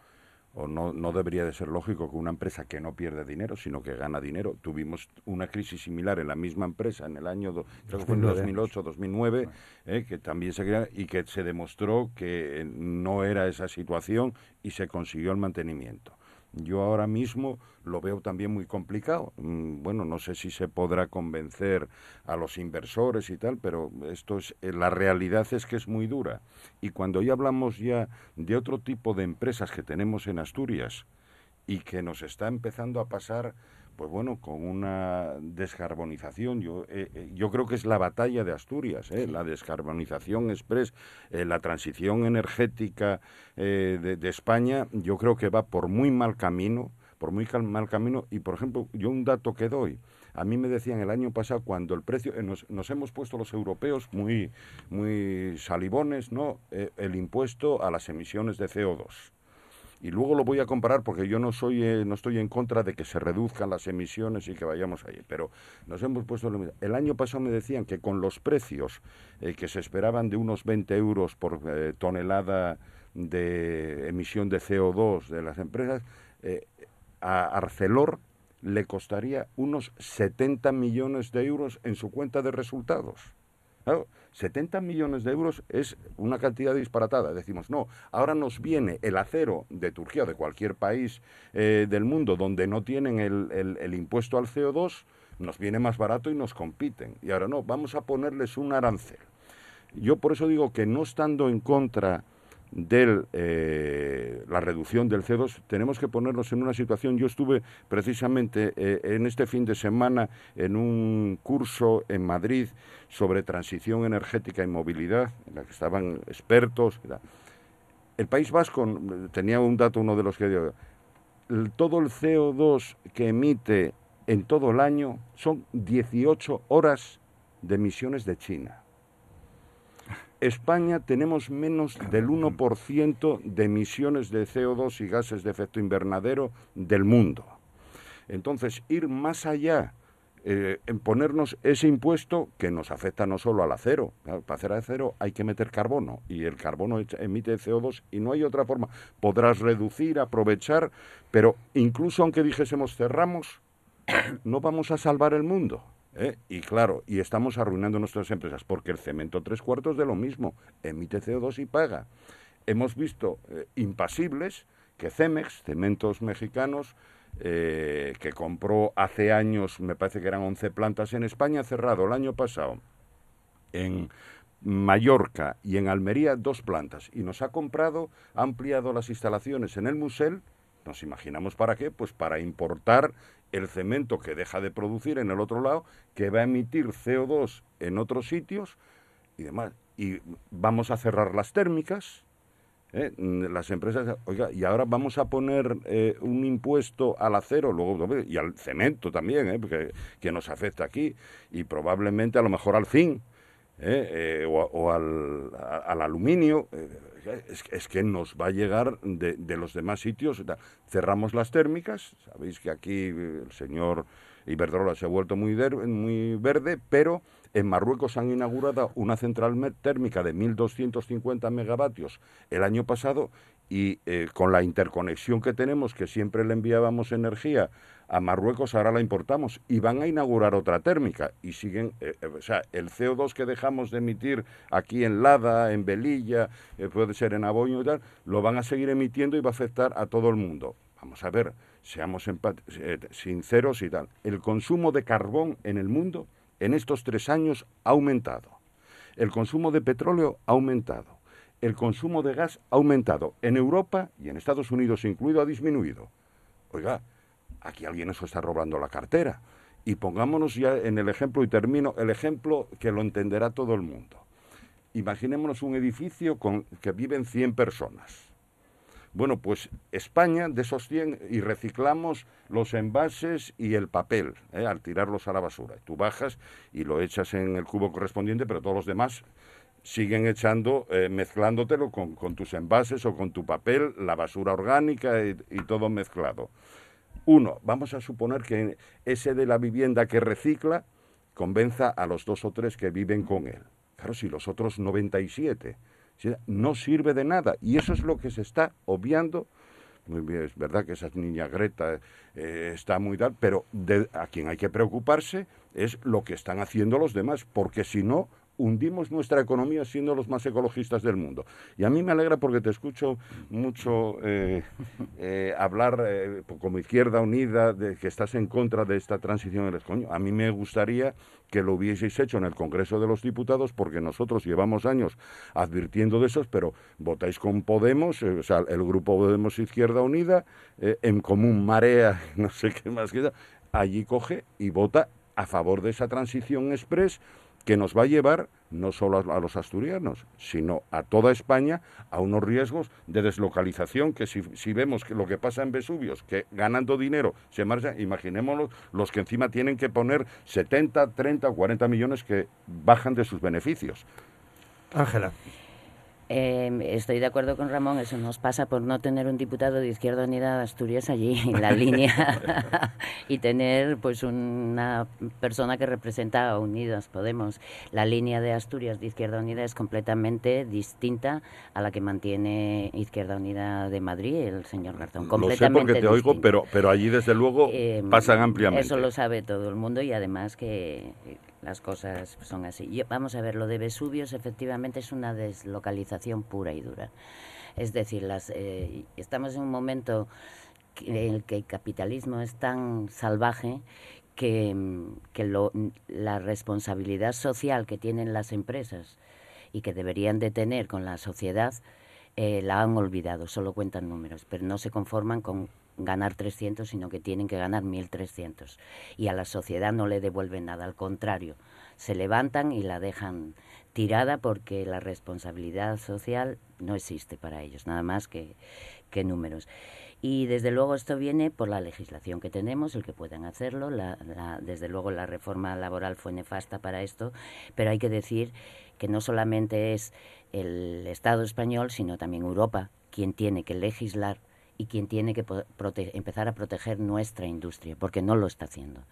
o no, no debería de ser lógico que una empresa que no pierde dinero, sino que gana dinero. Tuvimos una crisis similar en la misma empresa en el año, en 2008, 2009, eh, que también se crea, y que se demostró que no era esa situación y se consiguió el mantenimiento. Yo ahora mismo lo veo también muy complicado. Mm, bueno, no sé si se podrá convencer a los inversores y tal, pero esto es eh, la realidad es que es muy dura. Y cuando ya hablamos ya de otro tipo de empresas que tenemos en Asturias y que nos está empezando a pasar pues bueno, con una descarbonización. Yo, eh, eh, yo creo que es la batalla de Asturias, ¿eh? la descarbonización express, la transición energética de, España, yo creo que va por muy mal camino, por muy mal camino. Y, por ejemplo, yo un dato que doy, a mí me decían el año pasado cuando el precio, nos, nos hemos puesto los europeos muy, muy salivones, ¿no? el impuesto a las emisiones de CO2 y luego lo voy a comparar porque yo no soy eh, no estoy en contra de que se reduzcan las emisiones y que vayamos ahí pero nos hemos puesto el año pasado me decían que con los precios eh, que se esperaban de unos 20 euros por eh, tonelada de emisión de CO2 de las empresas a Arcelor le costaría unos 70 millones de euros en su cuenta de resultados 70 millones de euros es una cantidad disparatada. Decimos, no, ahora nos viene el acero de Turquía o de cualquier país eh, del mundo donde no tienen el, el impuesto al CO2, nos viene más barato y nos compiten. Y ahora no, vamos a ponerles un arancel. Yo por eso digo que no estando en contra de eh, la reducción del CO2, tenemos que ponernos en una situación. Yo estuve precisamente eh, en este fin de semana en un curso en Madrid sobre transición energética y movilidad, en la que estaban expertos. El País Vasco tenía un dato, uno de los que todo el CO2 que emite en todo el año son 18 horas de emisiones de China. España tenemos menos del 1% de emisiones de CO2 y gases de efecto invernadero del mundo. Entonces, ir más allá eh, en ponernos ese impuesto que nos afecta no solo al acero. para hacer acero hay que meter carbono y el carbono emite CO2 y no hay otra forma. Podrás reducir, aprovechar, pero incluso aunque dijésemos cerramos, no vamos a salvar el mundo. ¿Eh? Y claro, y estamos arruinando nuestras empresas, porque el cemento tres cuartos de lo mismo, emite CO2 y paga. Hemos visto eh, impasibles que Cemex, cementos mexicanos, eh, que compró hace años, me parece que eran 11 plantas en España, cerrado el año pasado en Mallorca y en Almería dos plantas y nos ha comprado, ha ampliado las instalaciones en el Musel, nos imaginamos para qué, pues para importar el cemento que deja de producir en el otro lado, que va a emitir CO2 en otros sitios y demás. Y vamos a cerrar las térmicas, ¿eh? las empresas, oiga, y ahora vamos a poner eh, un impuesto al acero luego y al cemento también, ¿eh? Que nos afecta aquí, y probablemente a lo mejor al zinc. ¿Eh? Eh, o, al, al, aluminio, eh, es, que nos va a llegar de, de, los demás sitios. Cerramos las térmicas, sabéis que aquí el señor Iberdrola se ha vuelto muy, muy verde, pero en Marruecos han inaugurado una central térmica de 1.250 megavatios el año pasado y con la interconexión que tenemos, que siempre le enviábamos energía a Marruecos ahora la importamos y van a inaugurar otra térmica y siguen, eh, eh, o sea, el CO2 que dejamos de emitir aquí en Lada, en Belilla, eh, puede ser en Aboño y tal, lo van a seguir emitiendo y va a afectar a todo el mundo. Vamos a ver, seamos sinceros y tal. El consumo de carbón en el mundo en estos tres años ha aumentado. El consumo de petróleo ha aumentado. El consumo de gas ha aumentado. En Europa y en Estados Unidos incluido ha disminuido. Oiga, aquí alguien nos está robando la cartera. Y pongámonos ya en el ejemplo, y termino, el ejemplo que lo entenderá todo el mundo. Imaginémonos un edificio con que viven 100 personas. Bueno, pues España de esos 100 y reciclamos los envases y el papel ¿eh? al tirarlos a la basura. Tú bajas y lo echas en el cubo correspondiente, pero todos los demás siguen echando, eh, mezclándotelo con, tus envases o con tu papel, la basura orgánica y, todo mezclado. Uno, vamos a suponer que ese de la vivienda que recicla convenza a los dos o tres que viven con él. Claro, si los otros 97 no sirve de nada. Y eso es lo que se está obviando. Muy bien, es verdad que esa niña Greta eh, está muy tal, pero a quien hay que preocuparse es lo que están haciendo los demás, porque si no, hundimos nuestra economía siendo los más ecologistas del mundo. Y a mí me alegra porque te escucho mucho eh, eh, hablar eh, como Izquierda Unida de que estás en contra de esta transición. Coño, a mí me gustaría que lo hubieseis hecho en el Congreso de los Diputados porque nosotros llevamos años advirtiendo de esos, pero votáis con Podemos, o sea, el grupo Podemos Izquierda Unida, en común marea, no sé qué más queda, allí coge y vota a favor de esa transición express que nos va a llevar no solo a, los asturianos, sino a toda España a unos riesgos de deslocalización que si, vemos que lo que pasa en Vesuvios, que ganando dinero se marcha, imaginémonos los que encima tienen que poner 70, 30 o 40 millones que bajan de sus beneficios. Ángela. Eh, estoy de acuerdo con Ramón, eso nos pasa por no tener un diputado de Izquierda Unida de Asturias allí en la línea y tener pues una persona que representa a Unidas Podemos. La línea de Asturias de Izquierda Unida es completamente distinta a la que mantiene Izquierda Unida de Madrid, el señor Garzón. Completamente no sé porque te oigo, pero, pero allí desde luego eh, pasan ampliamente. Eso lo sabe todo el mundo y además que las cosas son así. vamos a ver, lo de Vesuvios efectivamente es una deslocalización pura y dura. Es decir, las, eh, estamos en un momento en el que el capitalismo es tan salvaje que, que la responsabilidad social que tienen las empresas y que deberían de tener con la sociedad eh, la han olvidado, solo cuentan números, pero no se conforman con ganar 300, sino que tienen que ganar 1.300. Y a la sociedad no le devuelven nada, al contrario, se levantan y la dejan tirada porque la responsabilidad social no existe para ellos, nada más que, que números. Y desde luego esto viene por la legislación que tenemos, el que puedan hacerlo. La, desde luego la reforma laboral fue nefasta para esto, pero hay que decir que no solamente es el Estado español, sino también Europa quien tiene que legislar y quien tiene que empezar a proteger nuestra industria, porque no lo está haciendo.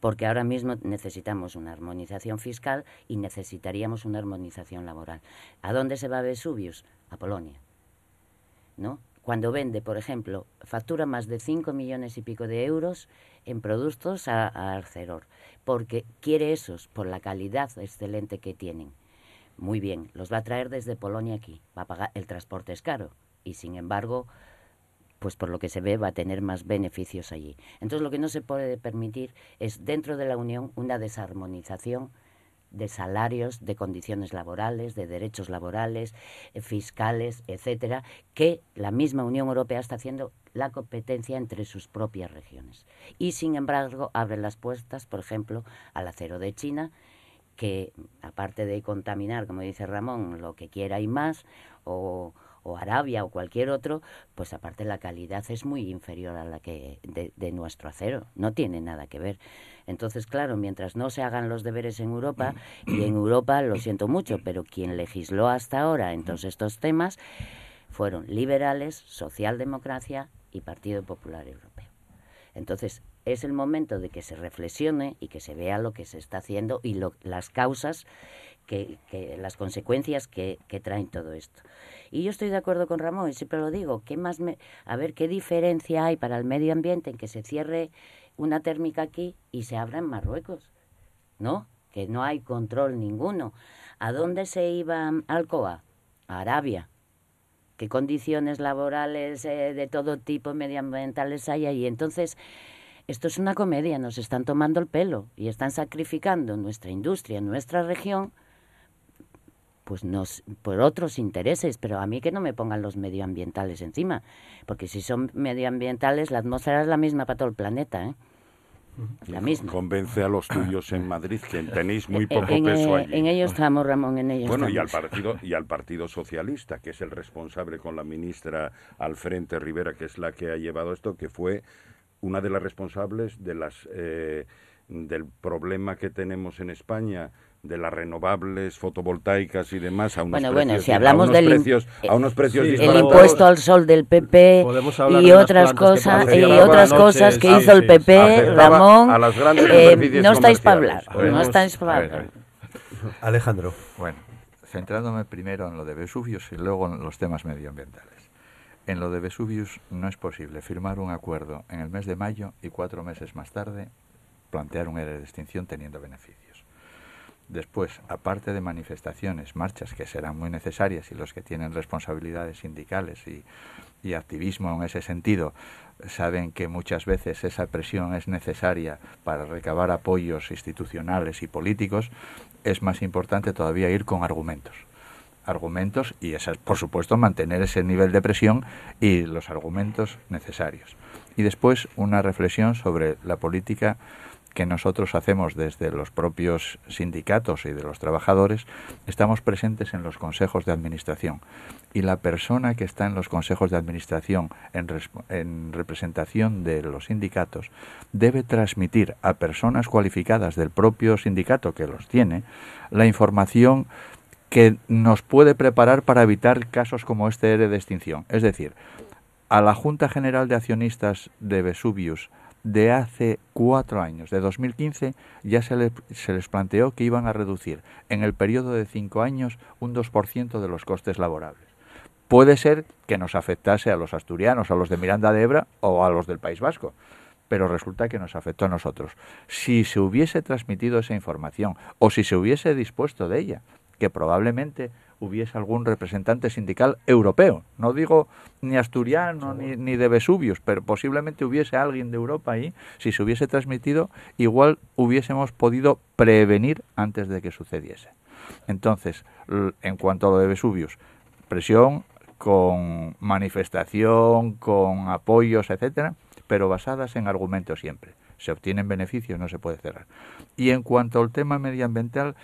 Porque ahora mismo necesitamos una armonización fiscal y necesitaríamos una armonización laboral. ¿A dónde se va Vesuvius? A Polonia. ¿No? Cuando vende, por ejemplo, factura más de 5 millones y pico de euros en productos a, a Arcelor, porque quiere esos por la calidad excelente que tienen. Muy bien, los va a traer desde Polonia aquí, va a pagar, el transporte es caro y sin embargo pues por lo que se ve va a tener más beneficios allí. Entonces lo que no se puede permitir es dentro de la Unión una desarmonización de salarios, de condiciones laborales, de derechos laborales, eh, fiscales, etcétera, que la misma Unión Europea está haciendo la competencia entre sus propias regiones. Y sin embargo, abre las puertas, por ejemplo, al acero de China, que aparte de contaminar, como dice Ramón, lo que quiera y más, o, o Arabia o cualquier otro, pues aparte la calidad es muy inferior a la que de, nuestro acero, no tiene nada que ver. Entonces, claro, mientras no se hagan los deberes en Europa, y en Europa lo siento mucho, pero quien legisló hasta ahora en todos estos temas fueron liberales, socialdemocracia y Partido Popular Europeo. Entonces, es el momento de que se reflexione y que se vea lo que se está haciendo y las causas, que, las consecuencias que traen todo esto. Y yo estoy de acuerdo con Ramón, y siempre lo digo, ¿qué más me, a ver qué diferencia hay para el medio ambiente en que se cierre una térmica aquí y se abra en Marruecos, ¿no? Que no hay control ninguno. ¿A dónde se iba Alcoa? A Arabia. ¿Qué condiciones laborales eh, de todo tipo medioambientales hay ahí? Entonces, esto es una comedia, nos están tomando el pelo y están sacrificando nuestra industria, nuestra región, pues nos, por otros intereses, pero a mí que no me pongan los medioambientales encima, porque si son medioambientales, la atmósfera es la misma para todo el planeta. ¿eh? la misma. Convence a los tuyos en Madrid que tenéis muy poco en, peso allí. en ello estamos, Ramón, en ello Bueno, y al partido y al Partido Socialista, que es el responsable con la ministra al frente Rivera, que es la que ha llevado esto, que fue una de las responsables de las eh, del problema que tenemos en España de las renovables fotovoltaicas y demás a unos Bueno, precios, bueno, si a hablamos unos del im- precios, a unos precios Sí, El impuesto al sol del PP Podemos hablar y otras cosas parecían y otras cosas que hizo el PP, Ramón. a las grandes eh, no estáis para hablar, no estáis para a hablar. Alejandro. Bueno, centrándome primero en lo de Vesuvius y luego en los temas medioambientales. En lo de Vesuvius no es posible firmar un acuerdo en el mes de mayo y cuatro meses más tarde plantear un ERE de extinción teniendo beneficios. Después, aparte de manifestaciones, marchas que serán muy necesarias y los que tienen responsabilidades sindicales y, y activismo en ese sentido saben que muchas veces esa presión es necesaria para recabar apoyos institucionales y políticos, es más importante todavía ir con argumentos. Argumentos y, esas, por supuesto, mantener ese nivel de presión y los argumentos necesarios. Y después una reflexión sobre la política que nosotros hacemos desde los propios sindicatos y de los trabajadores, estamos presentes en los consejos de administración. Y la persona que está en los consejos de administración en, representación de los sindicatos debe transmitir a personas cualificadas del propio sindicato que los tiene la información que nos puede preparar para evitar casos como este de extinción. Es decir, a la Junta General de Accionistas de Vesuvius de hace cuatro años, de 2015, ya se, le- se les planteó que iban a reducir en el periodo de cinco años un 2% de los costes laborables. Puede ser que nos afectase a los asturianos, a los de Miranda de Ebra o a los del País Vasco, pero resulta que nos afectó a nosotros. Si se hubiese transmitido esa información o si se hubiese dispuesto de ella, que probablemente hubiese algún representante sindical europeo, no digo ni asturiano ni, ni de Vesuvius, pero posiblemente hubiese alguien de Europa ahí, si se hubiese transmitido, igual hubiésemos podido prevenir antes de que sucediese. Entonces, en cuanto a lo de Vesuvius, presión con manifestación, con apoyos, etcétera, pero basadas en argumentos siempre. Se obtienen beneficios, no se puede cerrar. Y en cuanto al tema medioambiental,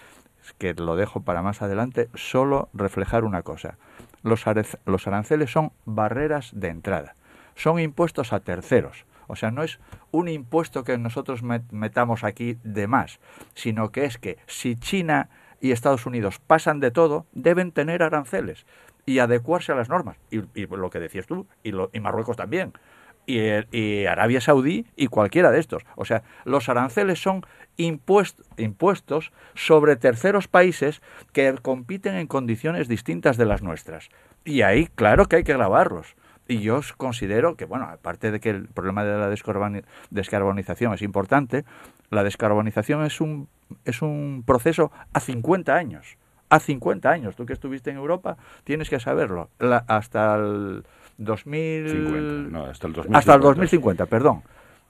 que lo dejo para más adelante, solo reflejar una cosa. Los, aranceles son barreras de entrada, son impuestos a terceros. O sea, no es un impuesto que nosotros met- metamos aquí de más, sino que es que si China y Estados Unidos pasan de todo, deben tener aranceles y adecuarse a las normas. Y, lo que decías tú, y, Marruecos también. Y, Arabia Saudí y cualquiera de estos. O sea, los aranceles son impuestos sobre terceros países que compiten en condiciones distintas de las nuestras. Y ahí, claro que hay que grabarlos. Y yo considero que, bueno, aparte de que el problema de la descarboni- descarbonización es importante, la descarbonización es un, es un proceso a 50 años. A 50 años. Tú que estuviste en Europa tienes que saberlo. La- hasta el 2000... 50, no, hasta el 2050. Hasta el 2050, perdón.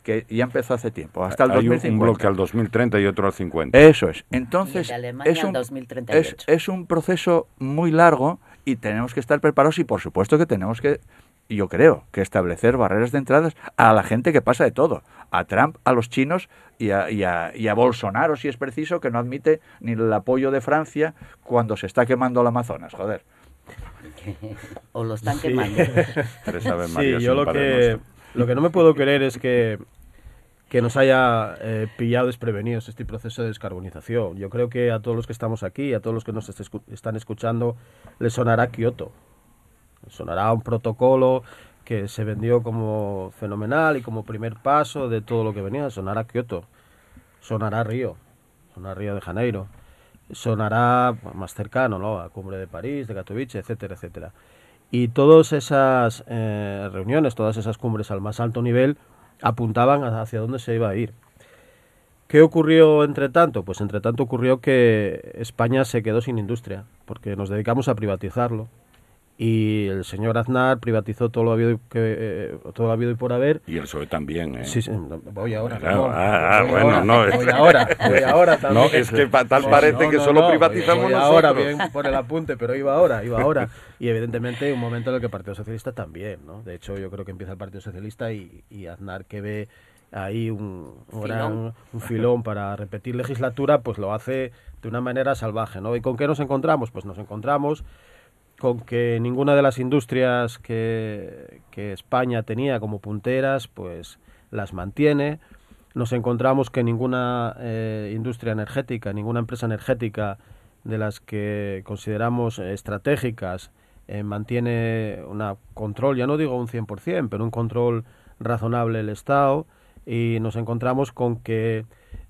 Que ya empezó hace tiempo. Hasta el Hay un- 2050. un bloque al 2030 y otro al 50. Eso es. Entonces, es un, 2038. es, es un proceso muy largo y tenemos que estar preparados y por supuesto que tenemos que, yo creo, que establecer barreras de entradas a la gente que pasa de todo. A Trump, a los chinos y a, y a- y a Bolsonaro, si es preciso, que no admite ni el apoyo de Francia cuando se está quemando el Amazonas. Joder. o lo están Sí. quemando. Sí, yo lo que, Nuestro. Lo que no me puedo creer es que, que nos haya eh, pillado desprevenidos este proceso de descarbonización. Yo creo que a todos los que estamos aquí, a todos los que nos están escuchando, les sonará Kioto. Sonará un protocolo que se vendió como fenomenal y como primer paso de todo lo que venía. Sonará Kioto, sonará Río, sonará Río de Janeiro, sonará más cercano, ¿no? A Cumbre de París, de Katowice, etcétera, etcétera. Y todas esas eh, reuniones, todas esas cumbres al más alto nivel apuntaban hacia dónde se iba a ir. ¿Qué ocurrió entre tanto? Pues entre tanto ocurrió que España se quedó sin industria, porque nos dedicamos a privatizarlo. Y el señor Aznar privatizó todo lo habido y, que, eh, todo lo habido y por haber. Y el PSOE también, ¿eh? Sí, sí, voy ahora. Claro, Ramón, ah, ah, voy bueno, ahora, no, es- Voy ahora, voy ahora también. No, es que tal No, parece no, que no, solo no, privatizamos voy ahora, nosotros. bien por el apunte, pero iba ahora, iba ahora. Y evidentemente un momento en el que el Partido Socialista también, ¿no? De hecho, yo creo que empieza el Partido Socialista y, y Aznar que ve ahí un, gran un filón para repetir legislatura, pues lo hace de una manera salvaje, ¿no? ¿Y con qué nos encontramos? Pues nos encontramos con que ninguna de las industrias que, que España tenía como punteras, pues las mantiene. Nos encontramos que ninguna eh, industria energética, ninguna empresa energética de las que consideramos estratégicas eh, mantiene un control, ya no digo un 100%, pero un control razonable el Estado y nos encontramos con que,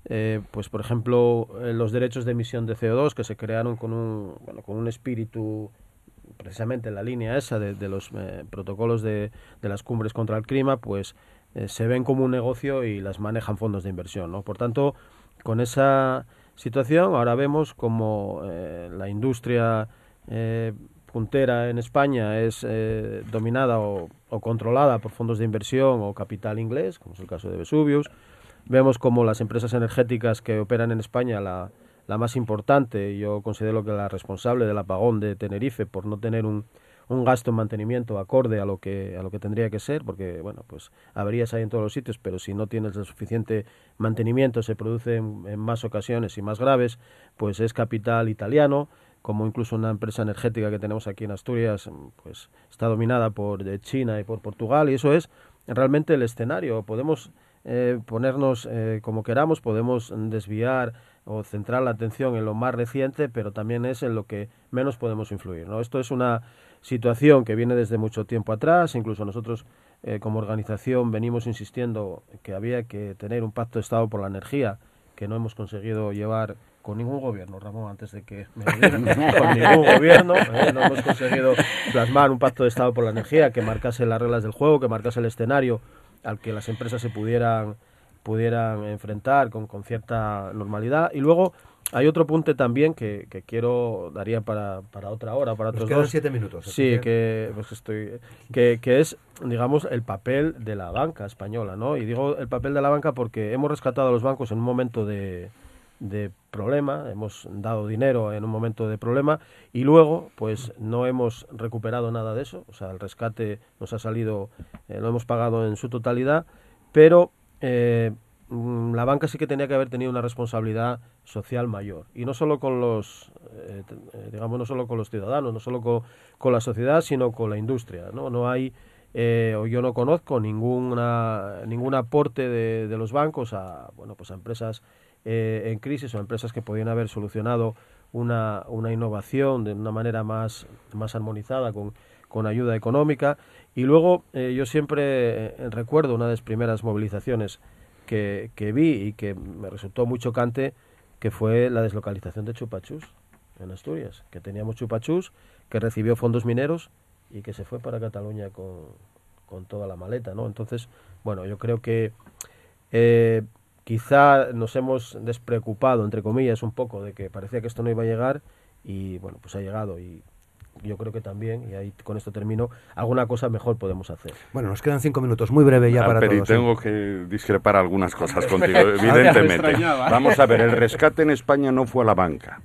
eh, pues por ejemplo, los derechos de emisión de CO2 que se crearon con un, bueno, con un espíritu precisamente en la línea esa de, los protocolos de, las cumbres contra el clima, pues eh, se ven como un negocio y las manejan fondos de inversión. ¿no? Por tanto, con esa situación ahora vemos como eh, la industria eh, puntera en España es dominada o, controlada por fondos de inversión o capital inglés, como es el caso de Vesuvius. Vemos como las empresas energéticas que operan en España, la, la más importante, yo considero que la responsable del apagón de Tenerife por no tener un, un gasto en mantenimiento acorde a lo que a lo que tendría que ser porque bueno pues averías hay en todos los sitios pero si no tienes el suficiente mantenimiento se produce en, más ocasiones y más graves pues es capital italiano como incluso una empresa energética que tenemos aquí en Asturias pues está dominada por China y por Portugal y eso es realmente el escenario. Podemos eh, ponernos eh, como queramos podemos desviar o centrar la atención en lo más reciente, pero también es en lo que menos podemos influir. ¿no? Esto es una situación que viene desde mucho tiempo atrás, incluso nosotros eh, como organización venimos insistiendo que había que tener un pacto de Estado por la energía, que no hemos conseguido llevar con ningún gobierno, Ramón, antes de que me con ningún gobierno, ¿eh? no hemos conseguido plasmar un pacto de Estado por la energía que marcase las reglas del juego, que marcase el escenario al que las empresas se pudieran pudieran enfrentar con, con cierta normalidad. Y luego hay otro punto también que, que quiero, daría para, para, otra hora, para otros quedan siete minutos. Sí, que, pues estoy, que, que, es, digamos, el papel de la banca española, ¿no? Y digo el papel de la banca porque hemos rescatado a los bancos en un momento de, de problema, hemos dado dinero en un momento de problema y luego pues no hemos recuperado nada de eso, o sea, el rescate nos ha salido, eh, lo hemos pagado en su totalidad, pero eh, Mm, la banca sí que tenía que haber tenido una responsabilidad social mayor. Y no solo con los eh, eh, digamos no solo con los ciudadanos no solo con, la sociedad sino con la industria no hay o yo no conozco ninguna ningún aporte de, los bancos a bueno pues a empresas en crisis o a empresas que podían haber solucionado una, innovación de una manera más más armonizada con ayuda económica y luego yo siempre recuerdo una de las primeras movilizaciones que, que, vi y que me resultó muy chocante, que fue la deslocalización de Chupachus en Asturias, que teníamos Chupachus, que recibió fondos mineros y que se fue para Cataluña con, con toda la maleta, ¿no? Entonces, bueno, yo creo que eh, quizá nos hemos despreocupado, entre comillas, un poco de que parecía que esto no iba a llegar y, bueno, pues ha llegado y yo creo que también, y ahí con esto termino, alguna cosa mejor podemos hacer. Bueno, nos quedan cinco minutos, muy breve ya ah, para pero todos. tengo que discrepar algunas cosas contigo, evidentemente. Vamos a ver, el rescate en España no fue a la banca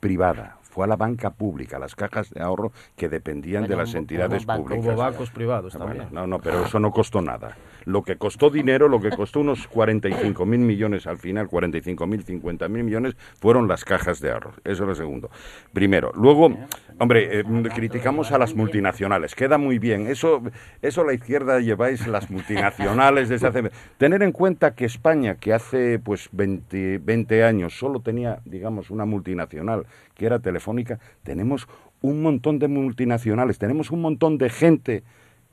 privada, fue a la banca pública, las cajas de ahorro que dependían de las entidades públicas. Hubo bancos privados ah, también. no, no, pero eso no costó nada. Lo que costó dinero, lo que costó unos 45 mil millones al final, 45 mil, 50 mil millones, fueron las cajas de ahorro. Eso es lo segundo. Primero. Luego, hombre, eh, criticamos a las multinacionales. Queda muy bien. Eso, eso la izquierda lleváis las multinacionales desde hace... Tener en cuenta que España, que hace pues 20, 20 años solo tenía, digamos, una multinacional que era telefónica, tenemos un montón de multinacionales, tenemos un montón de gente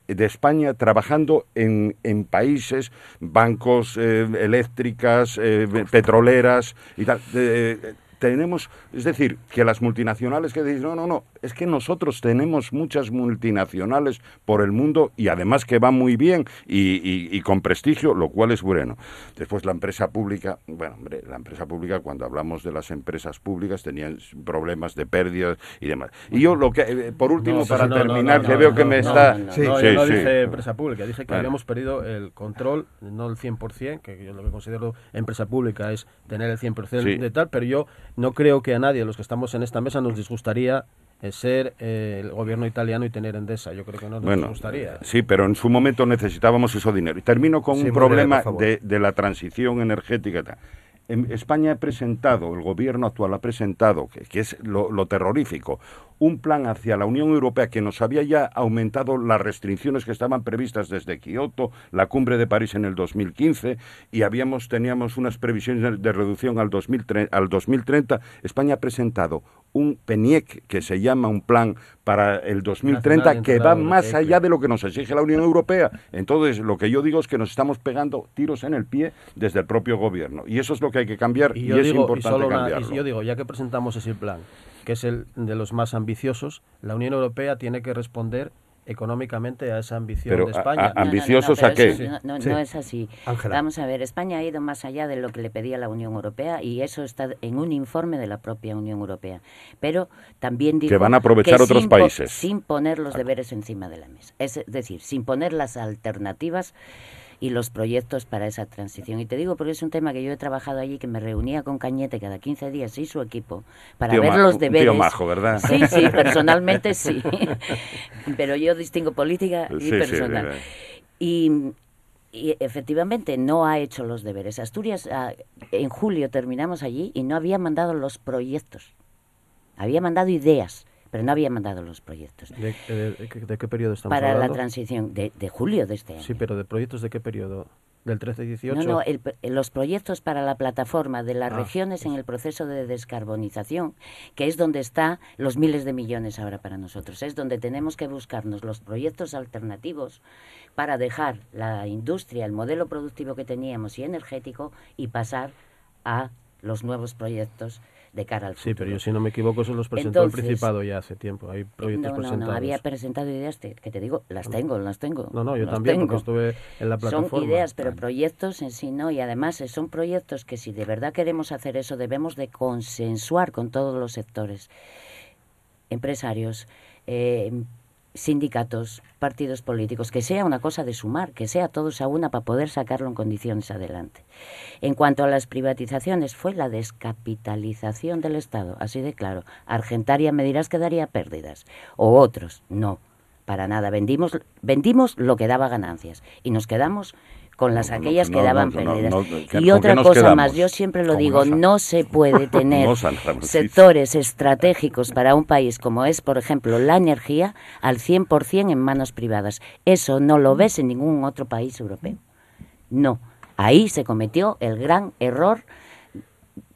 de España trabajando en, en países, bancos, eh, eléctricas, eh, petroleras y tal. Tenemos, es decir, que las multinacionales que dicen, no, no, no, es que nosotros tenemos muchas multinacionales por el mundo y además que van muy bien y, con prestigio, lo cual es bueno. Después la empresa pública, bueno, hombre, la empresa pública, cuando hablamos de las empresas públicas, tenían problemas de pérdidas y demás. Y yo lo que, eh, por último, para terminar, que veo que me está... Sí, yo no dije empresa pública, dije que habíamos perdido el control, no el 100%, que yo lo que considero empresa pública es tener el 100% de tal, pero yo no creo que a nadie de los que estamos en esta mesa nos disgustaría ser eh, el gobierno italiano y tener Endesa. Yo creo que no nos gustaría. Sí, pero en su momento necesitábamos eso dinero. Y termino con un problema de, de, la transición energética. España ha presentado, el gobierno actual ha presentado, que, es lo, terrorífico, un plan hacia la Unión Europea que nos había ya aumentado las restricciones que estaban previstas desde Kioto, la cumbre de París en el 2015, y habíamos, teníamos unas previsiones de reducción al, 2030, al 2030. España ha presentado un PENIEC, que se llama un plan para el 2030, que va más allá de lo que nos exige la Unión Europea. Entonces, lo que yo digo es que nos estamos pegando tiros en el pie desde el propio gobierno. Y eso es lo que hay que cambiar y, es importante cambiarlo. y yo digo, ya que presentamos ese plan, que es el de los más ambiciosos, la Unión Europea tiene que responder económicamente a esa ambición de España. ¿Ambiciosos a qué? no, es así. Vamos a ver, España ha ido más allá de lo que le pedía la Unión Europea y eso está en un informe de la propia Unión Europea. Pero también dijo que van a aprovechar otros países. Sin poner los deberes encima de la mesa. Es decir, sin poner las alternativas y los proyectos para esa transición. Y te digo porque es un tema que yo he trabajado allí, que me reunía con Cañete cada 15 días y su equipo para ver los deberes. Tío majo, ¿verdad? Sí, sí, personalmente sí. Pero yo distingo política y personal. y, efectivamente no ha hecho los deberes. Asturias, ah, en julio terminamos allí y no había mandado los proyectos. Había mandado ideas pero no había mandado los proyectos. ¿De, qué periodo estamos Para la transición, de, julio de este año. Sí, pero ¿de proyectos de qué periodo? ¿Del 13-18? No, no, los proyectos para la plataforma de las ah, regiones en el proceso de descarbonización, que es donde están los miles de millones ahora para nosotros, es donde tenemos que buscarnos los proyectos alternativos para dejar la industria, el modelo productivo que teníamos y energético y pasar a los nuevos proyectos de cara al futuro. Sí, pero yo si no me equivoco, eso los presentó el Principado ya hace tiempo. Hay proyectos no, presentados. No, había presentado ideas que te digo, las tengo, las tengo. No, no, yo también, porque estuve en la plataforma. Son ideas, pero proyectos en sí no. Y además eh, son proyectos que si de verdad queremos hacer eso, debemos de consensuar con todos los sectores. Empresarios, eh, sindicatos, partidos políticos, que sea una cosa de sumar, que sea todos a una para poder sacarlo en condiciones adelante. En cuanto a las privatizaciones, fue la descapitalización del Estado, así de claro. Argentaria me dirás que daría pérdidas, o otros, no, para nada. Vendimos, vendimos lo que daba ganancias y nos quedamos con las aquellas que daban pérdidas. y otra cosa más, yo siempre lo digo, no se puede tener sectores estratégicos para un país como es, por ejemplo, la energía al 100% en manos privadas. Eso no lo ves en ningún otro país europeo. No. Ahí se cometió el gran error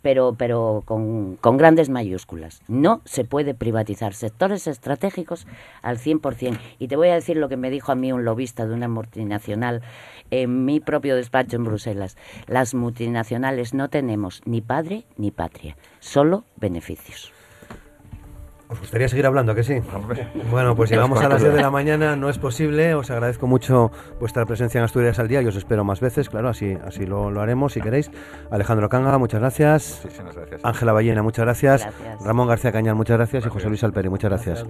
pero, pero con, con, grandes mayúsculas. No se puede privatizar sectores estratégicos al 100%. Y te voy a decir lo que me dijo a mí un lobista de una multinacional en mi propio despacho en Bruselas. Las multinacionales no tenemos ni padre ni patria, solo beneficios. ¿Os gustaría seguir hablando, que sí? Bueno, pues llegamos a las 10 de la mañana, no es posible. Os agradezco mucho vuestra presencia en Asturias al día y os espero más veces, claro, así, así lo, haremos si queréis. Alejandro Canga, muchas gracias. Ángela Ballena, muchas gracias. Ramón García Cañal, muchas gracias. Y José Luis Alperi, muchas gracias.